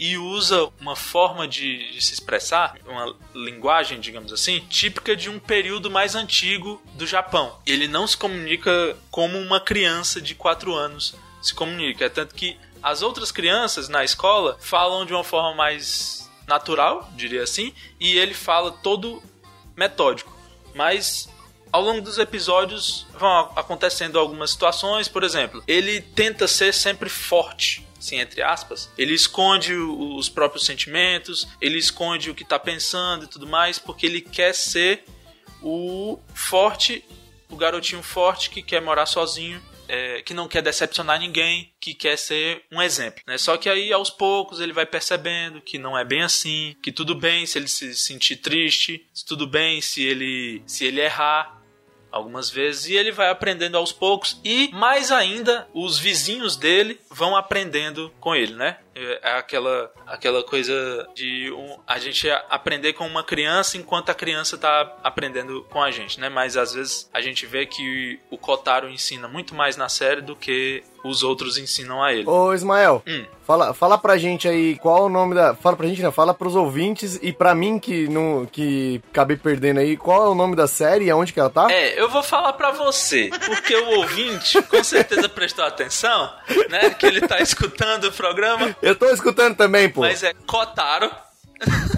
e usa uma forma de, de se expressar, uma linguagem, digamos assim, típica de um período mais antigo do Japão. Ele não se comunica como uma criança de 4 anos se comunica. É tanto que as outras crianças na escola falam de uma forma mais natural, diria assim, e ele fala todo metódico. Mas ao longo dos episódios vão acontecendo algumas situações, por exemplo, ele tenta ser sempre forte, assim, entre aspas. Ele esconde os próprios sentimentos, ele esconde o que tá pensando e tudo mais, porque ele quer ser o forte, o garotinho forte que quer morar sozinho. é, que não quer decepcionar ninguém, que quer ser um exemplo. Né? Só que aí, aos poucos, ele vai percebendo que não é bem assim, que tudo bem se ele se sentir triste, tudo bem se ele se ele errar, algumas vezes e ele vai aprendendo aos poucos e mais ainda os vizinhos dele vão aprendendo com ele, né? É é aquela, aquela coisa de um- a gente aprender com uma criança enquanto a criança tá aprendendo com a gente, né? Mas às vezes a gente vê que o Kotaro ensina muito mais na série do que os outros ensinam a ele. Ô, Ismael, Hum. fala, fala pra gente aí qual o nome da. Fala pra gente, não, fala pros ouvintes e pra mim que não que acabei perdendo aí, qual é o nome da série e aonde que ela tá? É, eu vou falar pra você, porque o ouvinte com certeza prestou atenção, né? Que ele tá escutando o programa, Eu tô escutando também, pô. mas é Kotaro. <laughs>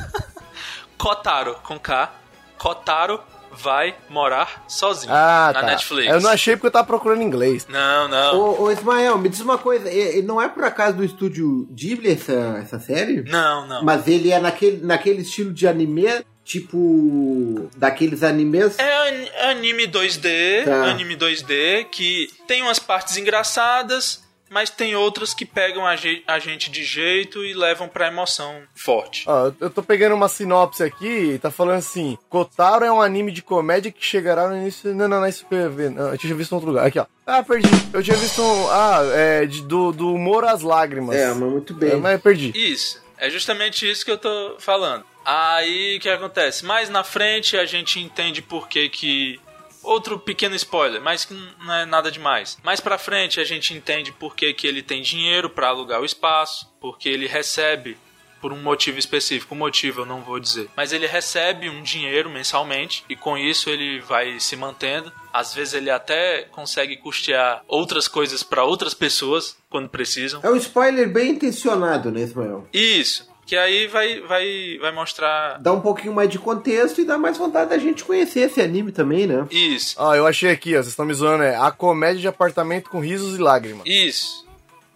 Kotaro com K. Kotaro vai morar sozinho ah, na tá. Netflix. Eu não achei porque eu tava procurando em inglês. Não, não. Ô, ô, Ismael, me diz uma coisa, não é por acaso do estúdio Ghibli essa, essa série? Não, não. Mas ele é naquele, naquele estilo de anime, tipo. daqueles animes. É an- anime 2D, Tá. anime 2D que tem umas partes engraçadas, mas tem outras que pegam a, je- a gente de jeito e levam pra emoção forte. Ó, eu tô pegando uma sinopse aqui e tá falando assim: Kotaro é um anime de comédia que chegará no início. Não, não, não é isso que eu ver. Não, eu tinha visto em outro lugar. Aqui, ó. Ah, perdi. Eu tinha visto um. Ah, é de- do, do humor às lágrimas. É, mas muito É, bem. mas eu perdi. Isso, é justamente isso que eu tô falando. Aí o que acontece? Mais na frente a gente entende por que que. Outro pequeno spoiler, mas que não é nada demais. Mais pra frente a gente entende por que, que ele tem dinheiro pra alugar o espaço, porque ele recebe por um motivo específico, o motivo eu não vou dizer, mas ele recebe um dinheiro mensalmente e com isso ele vai se mantendo. Às vezes ele até consegue custear outras coisas pra outras pessoas quando precisam. É um spoiler bem intencionado, né, Ismael? Isso. Que aí vai, vai, vai mostrar. Dá um pouquinho mais de contexto e dá mais vontade da gente conhecer esse anime também, né? Isso. Ó, eu achei aqui, ó. Vocês estão me zoando, é a comédia de apartamento com risos e lágrimas. Isso.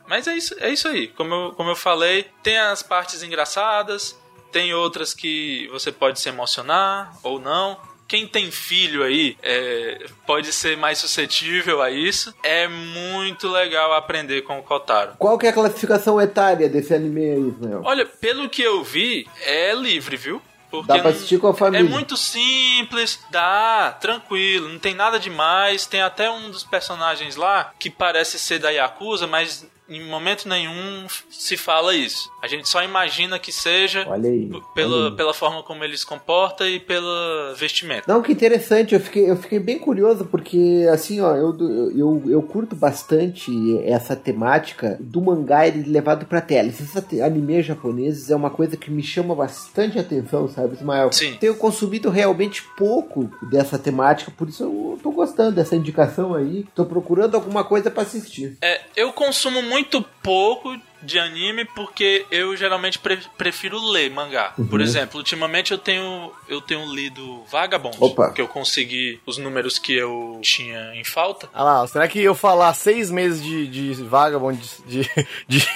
Mas é isso, é isso aí. Como eu, como eu falei, tem as partes engraçadas, tem outras que você pode se emocionar ou não. Quem tem filho aí é, pode ser mais suscetível a isso. É muito legal aprender com o Kotaro. Qual que é a classificação etária desse anime aí, Ismael? Olha, pelo que eu vi, é livre, viu? Porque Dá pra assistir com a família. É muito simples, dá, tranquilo, não tem nada demais. Tem até um dos personagens lá que parece ser da Yakuza, mas em momento nenhum se fala isso. A gente só imagina que seja aí. pela, pela forma como ele se comporta e pela vestimenta. Não, que interessante, eu fiquei, eu fiquei bem curioso, porque assim, ó, eu, eu, eu curto bastante essa temática do mangá ele levado pra tela. Esses animes japoneses é uma coisa que me chama bastante atenção, sabe, Ismael? Sim. Tenho consumido realmente pouco dessa temática, por isso eu tô gostando dessa indicação aí. Tô procurando alguma coisa pra assistir. É, eu consumo muito pouco de anime porque eu geralmente pre- prefiro ler mangá. Uhum. Por exemplo, ultimamente eu tenho eu tenho lido Vagabond, Opa. que eu consegui os números que eu tinha em falta. Ah lá, será que eu falar seis meses de, de Vagabond de. de, de,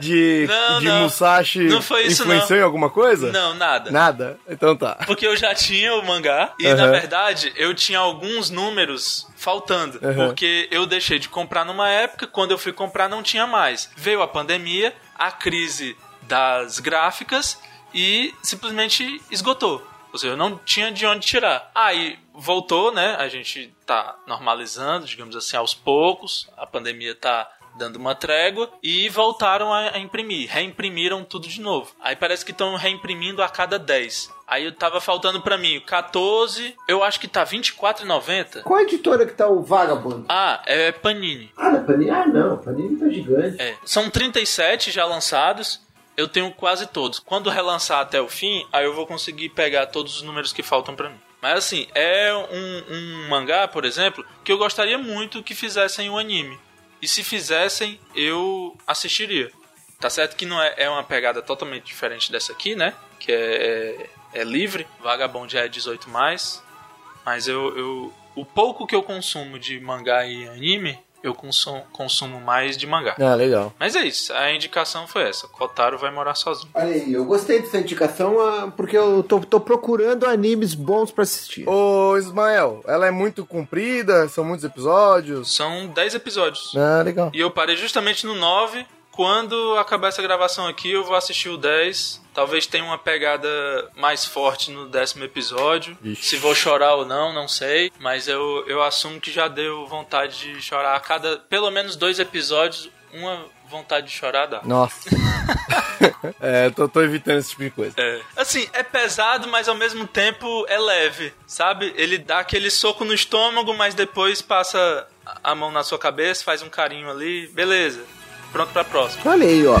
de, É. Não, de não. Musashi Não foi isso, influenciou não. em alguma coisa? Não, nada. Nada? Então tá. Porque eu já tinha o mangá e Uhum. na verdade eu tinha alguns números faltando, Uhum. porque eu deixei de comprar numa época, quando eu fui comprar não tinha mais. Veio a pandemia, a crise das gráficas e simplesmente esgotou. Ou seja, eu não tinha de onde tirar. Aí voltou, né? A gente tá normalizando, digamos assim, aos poucos. A pandemia tá dando uma trégua e voltaram a, a imprimir, reimprimiram tudo de novo. Aí parece que estão reimprimindo a cada 10. Aí tava faltando pra mim 14, eu acho que tá 24,90. Qual a editora que tá o Vagabond? Ah, é Panini. Ah, da Panini? Ah, não, Panini tá gigante. É, são 37 já lançados. Eu tenho quase todos. Quando relançar até o fim, aí eu vou conseguir pegar todos os números que faltam pra mim. Mas assim, é um, um mangá, por exemplo, que eu gostaria muito que fizessem o anime. E se fizessem, eu assistiria. Tá certo que não é, é uma pegada totalmente diferente dessa aqui, né? Que é, é, é livre. Vagabond é 18 mais. Mas eu, eu. O pouco que eu consumo de mangá e anime, eu consumo, consumo mais de mangá. Ah, legal. Mas é isso, a indicação foi essa. Kotaro vai morar sozinho. Olha aí, eu gostei dessa indicação ah, porque eu tô, tô procurando animes bons pra assistir. Ô, Ismael, ela é muito comprida, são muitos episódios. São 10 episódios. Ah, legal. E eu parei justamente no 9. Quando acabar essa gravação aqui, eu vou assistir o 10. Talvez tenha uma pegada mais forte no décimo episódio. Ixi. Se vou chorar ou não, não sei. Mas eu, eu assumo que já deu vontade de chorar a cada, pelo menos dois episódios. uma vontade de chorar dá. Nossa. <laughs> é, tô, tô evitando esse tipo de coisa. É. Assim, é pesado, mas ao mesmo tempo é leve, sabe? Ele dá aquele soco no estômago, mas depois passa a mão na sua cabeça, faz um carinho ali, beleza. Pronto pra próxima. Aí, ó.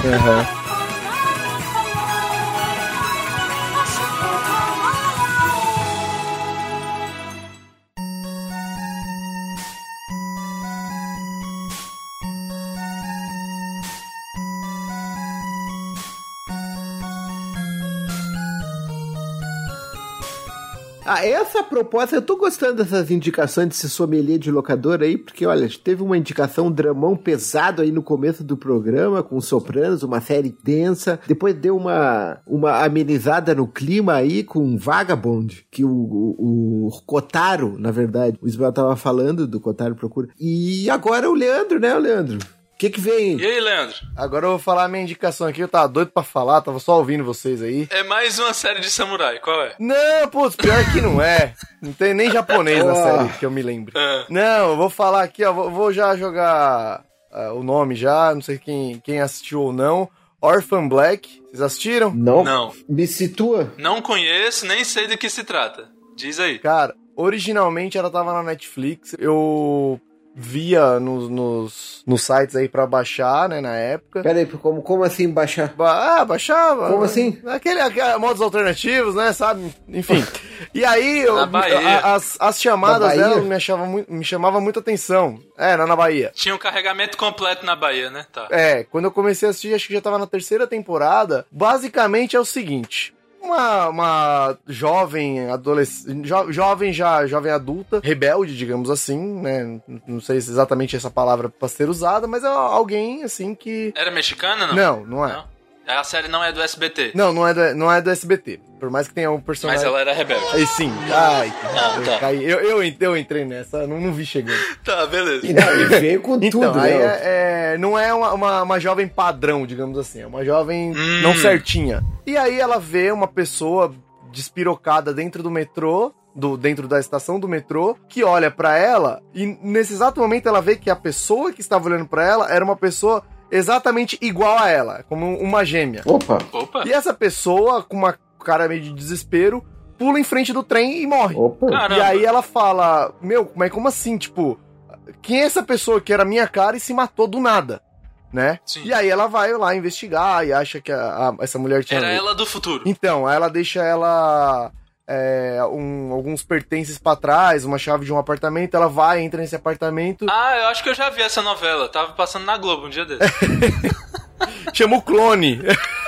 Essa proposta, eu tô gostando dessas indicações desse sommelier de locador aí, porque olha, teve uma indicação, um dramão pesado aí no começo do programa, com Sopranos, uma série densa, depois deu uma, uma amenizada no clima aí com Vagabond, que o, o, o na verdade, o Ismael tava falando do Kotaro Procura, e agora o Leandro, né, o Leandro? O que que vem? E aí, Leandro? Agora eu vou falar a minha indicação aqui. Eu tava doido pra falar, tava só ouvindo vocês aí. É mais uma série de samurai, qual é? Não, putz, pior que não é. Não tem nem japonês na Ah. série, que eu me lembro. Ah. Não, eu vou falar aqui, ó. Vou, vou já jogar ah, o nome já. Não sei quem, quem assistiu ou não. Orphan Black. Vocês assistiram? Não. Não. Me situa? Não conheço, nem sei do que se trata. Diz aí. Cara, originalmente ela tava na Netflix. Eu via nos, nos, nos sites aí pra baixar, né, na época. Pera aí, como, como assim baixar? Ba- Ah, baixava. Como assim? Aquele, aquele modos alternativos, né, sabe? Enfim. <laughs> E aí, eu, a- as, as chamadas dela me, achavam muito, me chamavam muita atenção. Era na Bahia. Tinha um carregamento completo na Bahia, né? Tá. É, quando eu comecei a assistir, acho que já tava na terceira temporada. Basicamente é o seguinte. Uma, uma jovem adolescente, jo- jovem já, jovem adulta, rebelde, digamos assim, né? Não sei se exatamente essa palavra pra ser usada, mas é alguém assim que. Era mexicana, não? Não, não é. Não? A série não é do SBT. Não, não é do, não é do SBT. Por mais que tenha um Mas personagem. ela era rebelde. Aí sim. Ai, Ah, eu, tá. caí. Eu, eu, eu entrei nessa, não, não vi chegando. Tá, beleza. E não, e veio com Então, tudo, aí né? é, é- não é uma, uma, uma jovem padrão, digamos assim. É uma jovem Hum. não certinha. E aí ela vê uma pessoa despirocada dentro do metrô. Do, dentro da estação do metrô, que olha pra ela e nesse exato momento ela vê que a pessoa que estava olhando pra ela era uma pessoa exatamente igual a ela, como uma gêmea. Opa. Opa. E essa pessoa, com uma cara meio de desespero, pula em frente do trem e morre. Opa. Caramba. E aí ela fala: Meu, mas como assim? Tipo, quem é essa pessoa que era minha cara e se matou do nada? Né? Sim. E aí ela vai lá investigar e acha que a- a- essa mulher tinha. Era ela do futuro. Então, aí ela deixa ela. É, um- alguns pertences pra trás, uma chave de um apartamento, ela vai, entra nesse apartamento, Ah, eu acho que eu já vi essa novela. Tava passando na Globo um dia desse. <laughs> chama o clone.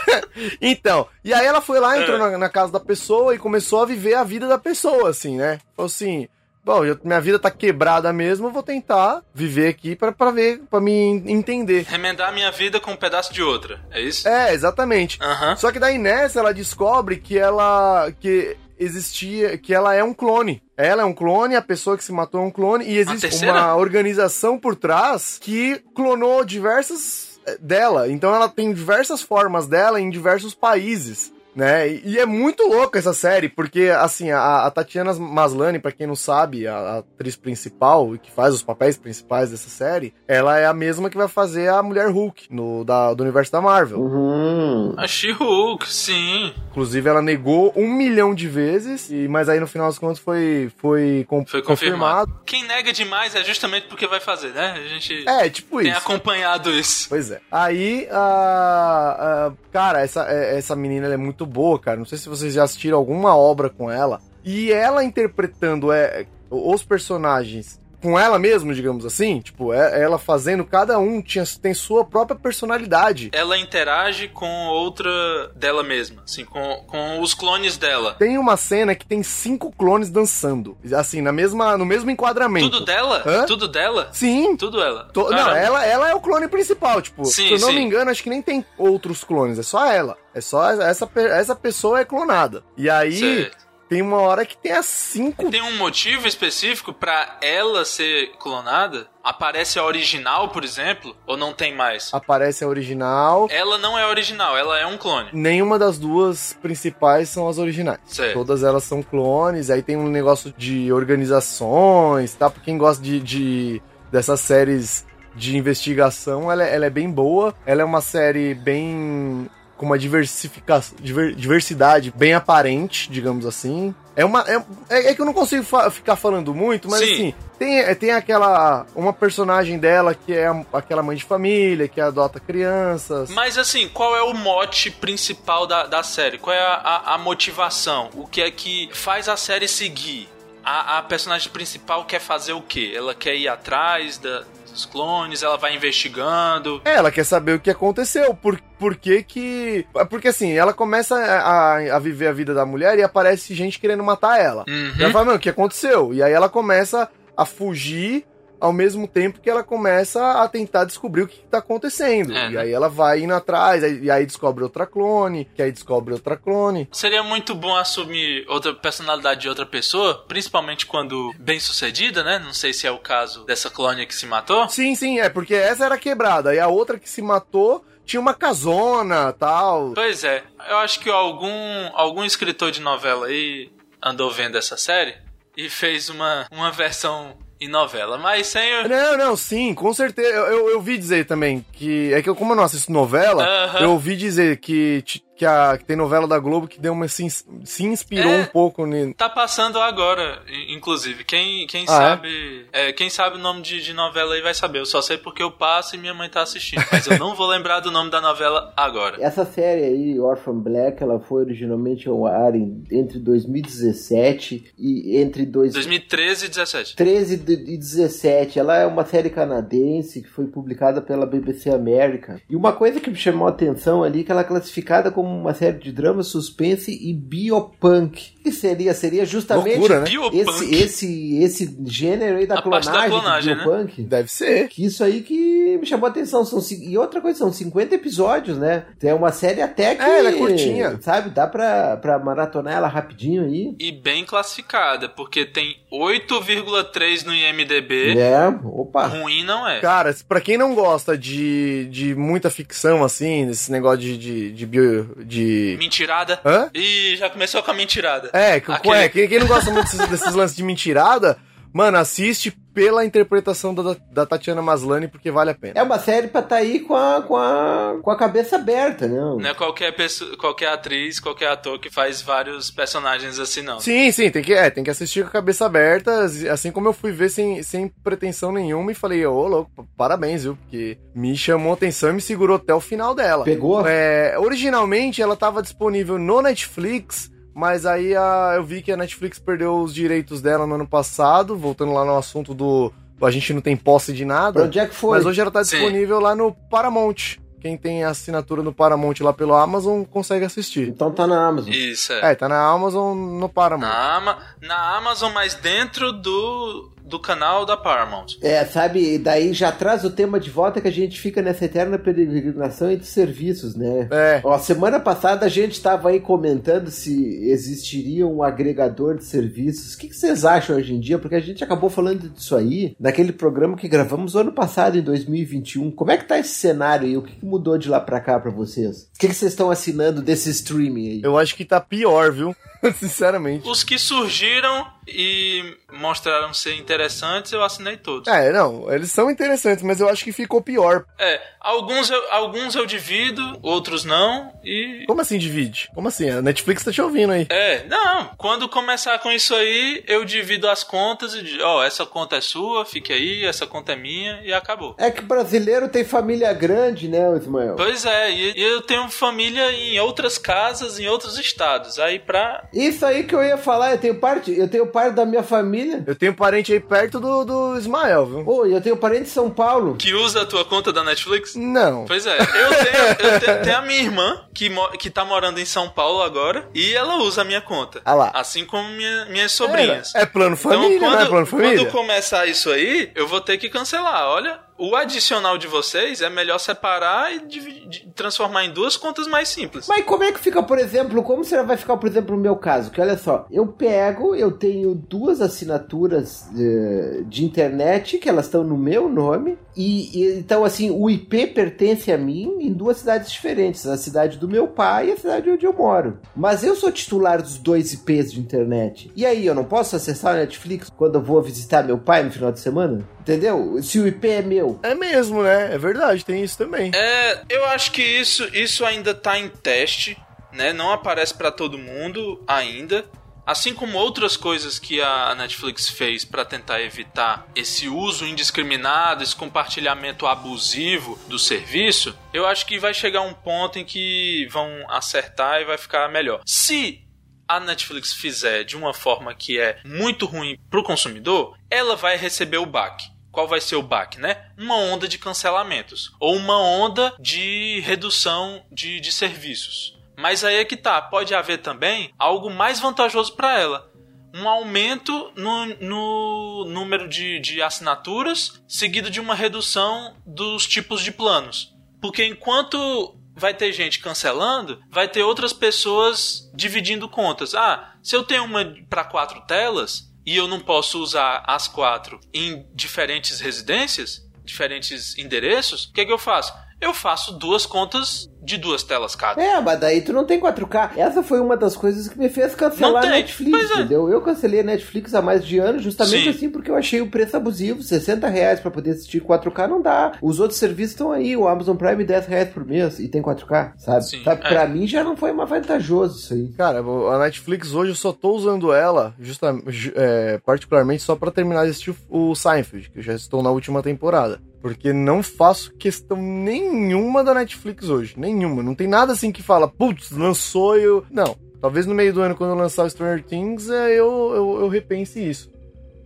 <laughs> então, e aí ela foi lá, entrou É. na, na casa da pessoa e começou a viver a vida da pessoa, assim, né? Falou assim, bom, eu- minha vida tá quebrada mesmo, eu vou tentar viver aqui pra, pra ver, pra me entender. Remendar minha vida com um pedaço de outra. É isso? É, exatamente. Só que daí nessa ela descobre que ela que existia, que ela é um clone. Ela é um clone, a pessoa que se matou é um clone e existe uma organização por trás que clonou diversas eh, dela. Então ela tem diversas formas dela em diversos países. Né? E e é muito louca essa série, porque, assim, a, a Tatiana Maslany, pra quem não sabe, a, a atriz principal, que faz os papéis principais dessa série, ela é a mesma que vai fazer a Mulher Hulk, no, da, do universo da Marvel. Uhum. A She-Hulk, sim. Inclusive, ela negou um milhão de vezes, e, mas aí no final das contas foi, foi, com- Foi confirmado. Quem nega demais é justamente porque vai fazer, né? A gente É, tipo tem isso. acompanhado isso. Pois é. Aí, a, a- cara, essa, é- essa menina ela é muito boa, cara. Não sei se vocês já assistiram alguma obra com ela. E ela interpretando é, os personagens com ela mesmo, digamos assim, tipo, é- ela fazendo, cada um tinha, tem sua própria personalidade. Ela interage com outra dela mesma, assim, com, com os clones dela. Tem uma cena que tem cinco clones dançando, assim, na mesma, no mesmo enquadramento. Tudo dela? Hã? Tudo dela? Sim, Tudo ela. To- não, ela, ela é o clone principal, tipo, Sim, se eu não sim. me engano, acho que nem tem outros clones, é só ela. É só essa, essa pessoa é clonada. E aí, Certo. Tem uma hora que tem as cinco. Tem um motivo específico pra ela ser clonada? Aparece a original, por exemplo? Ou não tem mais? Aparece a original. Ela não é original, ela é um clone. Nenhuma das duas principais são as originais. Certo. Todas elas são clones, aí tem um negócio de organizações, tá? Pra quem gosta de, de- dessas séries de investigação, ela, é- ela é bem boa. Ela é uma série bem. Com uma diversificação, diver- diversidade bem aparente, digamos assim. É uma. É, é- é que eu não consigo fa- ficar falando muito, mas Sim. assim, tem, é, tem aquela. Uma personagem dela que é aquela mãe de família, que adota crianças. Mas assim, qual é o mote principal da, da série? Qual é a, a- a motivação? O que é que faz a série seguir? A, a personagem principal quer fazer o quê? Ela quer ir atrás da- dos clones, ela vai investigando. É, ela quer saber o que aconteceu, por, por que que... Porque assim, ela começa a, a viver a vida da mulher e aparece gente querendo matar ela. Uhum. E ela fala, mano, o que aconteceu? E aí ela começa a fugir ao mesmo tempo que ela começa a tentar descobrir o que, que tá acontecendo. É, e né? aí ela vai indo atrás, e aí descobre outra clone, que aí descobre outra clone. Seria muito bom assumir outra personalidade de outra pessoa, principalmente quando bem sucedida, né? Não sei se é o caso dessa clone que se matou. Sim, sim, é, porque essa era quebrada, e a outra que se matou tinha uma casona tal. Pois é, eu acho que algum, algum escritor de novela aí andou vendo essa série e fez uma, uma versão em novela, mas sem. Não, não, sim, com certeza. Eu, eu, eu ouvi dizer também que. É que eu, como eu não assisto novela, Aham. eu ouvi dizer que, que, a, que tem novela da Globo que deu uma. se, se inspirou É. um pouco ne- Tá passando agora, inclusive. Quem, quem Ah, é? sabe. é, quem sabe o nome de, de novela aí vai saber. Eu só sei porque eu passo e minha mãe tá assistindo. Mas eu não vou lembrar do nome da novela agora. Essa série aí, Orphan Black, ela foi originalmente ao ar em- entre 2017 e entre dois- 2013 e 17. 13 de- e 17. Ela é uma série canadense que foi publicada pela BBC América. E uma coisa que me chamou a atenção ali é que ela é classificada como uma série de drama, suspense e biopunk. Que seria? Seria justamente Loucura, né? Esse, esse, esse gênero aí da A parte da clonagem, clonagem, do né? biopunk. Deve ser. Que isso aí que me chamou a atenção. São, e outra coisa, são 50 episódios, né? É uma série até que. É, ela é curtinha. Sabe? Dá pra, pra maratonar ela rapidinho aí. E bem classificada, porque tem 8,3 no IMDB. É, opa. Ruim não é. Cara, pra quem não gosta de, de muita ficção, assim, desse negócio de. de, de, bio- de... Mentirada. Hã? Ih, já começou com a mentirada. É, que- Aquele- é, quem, quem não gosta muito desses, desses lances de mentirada, mano, assiste pela interpretação da, da Tatiana Maslany, porque vale a pena. É uma série pra tá aí com a, com a, com a cabeça aberta, né? Não é qualquer, pessoa, qualquer atriz, qualquer ator que faz vários personagens assim, não. Sim, sim, tem que, é, tem que assistir com a cabeça aberta, assim como eu fui ver sem, sem pretensão nenhuma e falei, ô, louco, parabéns, viu? Porque me chamou a atenção e me segurou até o final dela. Pegou? É, originalmente ela estava disponível no Netflix, mas aí a- eu vi que a Netflix perdeu os direitos dela no ano passado, voltando lá no assunto do a gente não tem posse de Pra nada. onde é que foi? Mas hoje ela tá Sim. disponível lá no Paramount. Quem tem a assinatura no Paramount lá pelo Amazon consegue assistir. Então tá na Amazon. Isso, é. É, tá na Amazon no Paramount. Na, Ama- na Amazon, mas dentro do, do canal da Paramount. É, sabe, daí já traz o tema de volta que a gente fica nessa eterna peregrinação entre serviços, né? É. Ó, semana passada a gente estava aí comentando se existiria um agregador de serviços. O que, que vocês acham hoje em dia? Porque a gente acabou falando disso aí naquele programa que gravamos ano passado, em 2021. Como é que tá esse cenário aí? O que, que mudou de lá pra cá pra vocês? O que, que vocês estão assinando desse streaming aí? Eu acho que tá pior, viu? <laughs> Sinceramente. Os que surgiram e mostraram ser interessantes, eu assinei todos. É, não, eles são interessantes, mas eu acho que ficou pior. É, alguns eu, alguns eu divido, outros não, e. Como assim divide? Como assim? A Netflix tá te ouvindo aí. É, não, quando começar com isso aí, eu divido as contas e digo, ó, essa conta é sua, fique aí, essa conta é minha, e acabou. É que brasileiro tem família grande, né, Ismael? Pois é, e e eu tenho família em outras casas, em outros estados. Aí pra. Isso aí que eu ia falar, eu tenho parte, eu tenho parte da minha família. Eu tenho parente aí perto do, do Ismael, viu? Ô, eu tenho parente em São Paulo. Que usa a tua conta da Netflix? Não. Pois é, eu tenho, eu tenho, tenho a minha irmã que, que tá morando em São Paulo agora e ela usa a minha conta. Ah lá. Assim como minha- minhas sobrinhas. É, é plano família, então, não é quando, plano família? quando começar isso aí, eu vou ter que cancelar. Olha, o adicional de vocês é melhor separar e divi- de- transformar em duas contas mais simples. Mas como é que fica, por exemplo, como será vai ficar, por exemplo, no meu caso? Que olha só, eu pego, eu tenho duas assinaturas eh, de internet que elas estão no meu nome e, e- então assim o IP pertence a mim em duas cidades diferentes, a cidade do meu pai e a cidade onde eu moro. Mas eu sou titular dos dois IPs de internet. E aí eu não posso acessar a Netflix quando eu vou visitar meu pai no final de semana? Entendeu? Se o IP é meu. É mesmo, né? É verdade, tem isso também. É, eu acho que isso, isso ainda tá em teste, né? Não aparece pra todo mundo ainda. Assim como outras coisas que a Netflix fez pra tentar evitar esse uso indiscriminado, esse compartilhamento abusivo do serviço, eu acho que vai chegar um ponto em que vão acertar e vai ficar melhor. Se a Netflix fizer de uma forma que é muito ruim pro consumidor, ela vai receber o baque. Qual vai ser o baque, né? Uma onda de cancelamentos ou uma onda de redução de, de serviços. Mas aí é que tá, pode haver também algo mais vantajoso para ela. Um aumento no, no número de, de assinaturas, seguido de uma redução dos tipos de planos. Porque enquanto vai ter gente cancelando, vai ter outras pessoas dividindo contas. Ah, se eu tenho uma para quatro telas e eu não posso usar as quatro em diferentes residências, diferentes endereços, o que, é que eu faço? Eu faço duas contas de duas telas cada. É, mas daí tu não tem 4K. Essa foi uma das coisas que me fez cancelar a. Netflix, é. entendeu? Eu cancelei a Netflix há mais de anos justamente Sim. assim porque eu achei o preço abusivo. 60 reais pra poder assistir 4K não dá. Os outros serviços estão aí, o Amazon Prime 10 reais por mês e tem 4K, sabe? Sim, sabe? é. Pra mim já não foi mais vantajoso isso aí. Cara, a Netflix hoje eu só tô usando ela, justa, ju- é, particularmente só pra terminar de assistir o Seinfeld, que eu já estou na última temporada. Porque não faço questão nenhuma da Netflix hoje. Nenhuma. Não tem nada assim que fala, putz, lançou eu. Não. Talvez no meio do ano, quando eu lançar o Stranger Things, é, eu, eu, eu repense isso.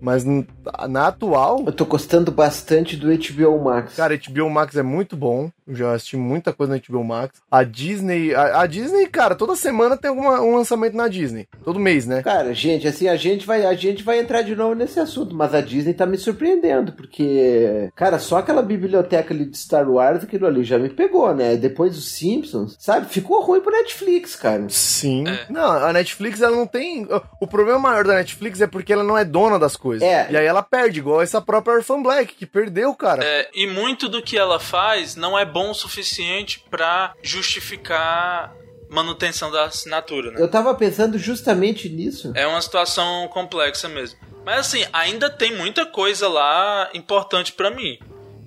Mas na atual, Eu tô gostando bastante do HBO Max. Cara, HBO Max é muito bom. Eu já assisti muita coisa na HBO Max. A Disney. A, a Disney, cara, toda semana tem alguma, um lançamento na Disney. Todo mês, né? Cara, gente, assim, a gente vai a gente vai entrar de novo nesse assunto, mas a Disney tá me surpreendendo, porque, cara, só aquela biblioteca ali de Star Wars, aquilo ali já me pegou, né? Depois os Simpsons, sabe? Ficou ruim pro Netflix, cara. Sim. É. Não, a Netflix, ela não tem. O problema maior da Netflix é porque ela não é dona das coisas. É. E aí ela perde, igual essa própria Orphan Black, que perdeu, cara. É, e muito do que ela faz não é bom o suficiente pra justificar manutenção da assinatura, né? Eu tava pensando justamente nisso. É uma situação complexa mesmo. Mas assim, ainda tem muita coisa lá importante pra mim.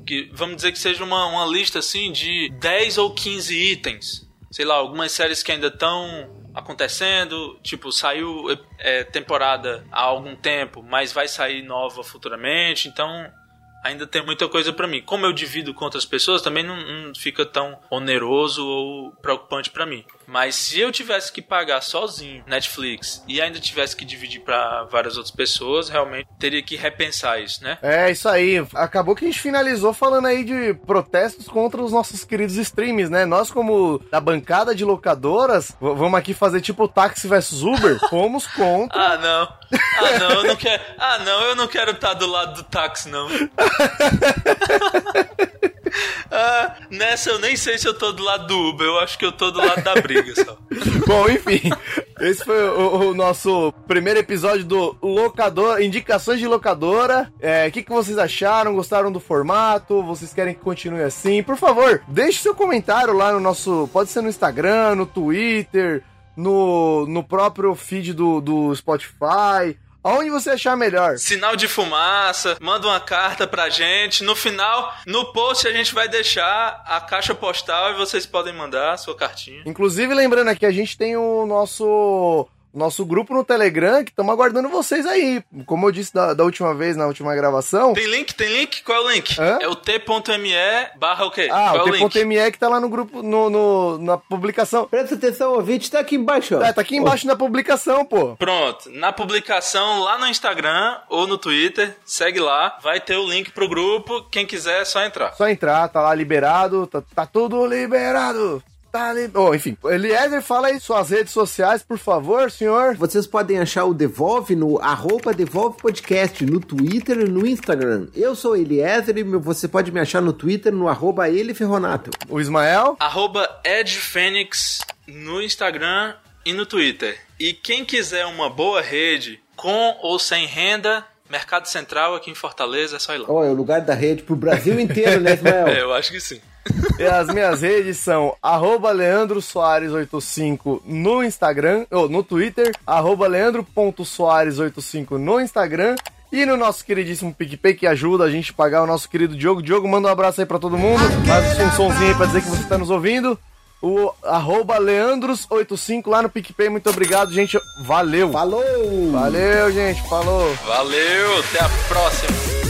Que vamos dizer que seja uma, uma lista assim de 10 ou 15 itens. Sei lá, algumas séries que ainda estão acontecendo, tipo, saiu é, temporada há algum tempo, mas vai sair nova futuramente, então ainda tem muita coisa pra mim. Como eu divido com outras pessoas, também não, não fica tão oneroso ou preocupante pra mim. Mas se eu tivesse que pagar sozinho Netflix e ainda tivesse que dividir pra várias outras pessoas, realmente teria que repensar isso, né? É, isso aí. Acabou que a gente finalizou falando aí de protestos contra os nossos queridos streams, né? Nós, como da bancada de locadoras, vamos aqui fazer tipo táxi versus Uber, <laughs> fomos contra. Ah, não. Ah, não, eu não quero. Ah, não, eu não quero estar do lado do táxi, não. <laughs> <laughs> Ah, nessa eu nem sei se eu tô do lado do Uber, eu acho que eu tô do lado da briga só. <laughs> Bom, enfim, esse foi o, o nosso primeiro episódio do Locador, Indicações de Locadora. É, O que, que vocês acharam? Gostaram do formato? Vocês querem que continue assim? Por favor, deixe seu comentário lá no nosso. Pode ser no Instagram, no Twitter, no, no próprio feed do, do Spotify. Aonde você achar melhor. Sinal de fumaça, manda uma carta pra gente. No final, no post a gente vai deixar a caixa postal e vocês podem mandar a sua cartinha. Inclusive, lembrando aqui, a gente tem o nosso nosso grupo no Telegram, que estamos aguardando vocês aí. Como eu disse da, da última vez, na última gravação. Tem link? Tem link? Qual é o link? Hã? É o t.me barra o quê? Ah, Qual o é? T.me que tá lá no grupo, no, no- na publicação. Presta atenção, ouvinte, tá aqui embaixo, ó. É, tá aqui embaixo na publicação, pô. Pronto, na publicação lá no Instagram ou no Twitter, segue lá, vai ter o link pro grupo, quem quiser é só entrar. Só entrar, tá lá liberado, tá, tá tudo liberado. Tá li... oh, enfim, Eliezer, fala aí suas redes sociais, por favor, senhor. Vocês podem achar o Devolve no arroba Devolve Podcast, no Twitter e no Instagram. Eu sou Eliezer e você pode me achar no Twitter no arroba Eliferronato. O Ismael. Arroba EdFênix no Instagram e no Twitter. E quem quiser uma boa rede, com ou sem renda, Mercado Central aqui em Fortaleza, é só ir lá. Ó, é o lugar da rede pro Brasil <laughs> inteiro, né, Ismael? É, eu acho que sim. E as minhas redes são arroba Leandro Soares 85 no Instagram, ou no Twitter, arroba leandro.soares85 no Instagram E no nosso queridíssimo PicPay, que ajuda a gente a pagar o nosso querido Diogo. Diogo, manda um abraço aí pra todo mundo. Faz um somzinho aí pra dizer que você tá nos ouvindo. O arroba Leandros85 lá no PicPay. Muito obrigado, gente. Valeu. Falou! Valeu, gente. Falou. Valeu, até a próxima.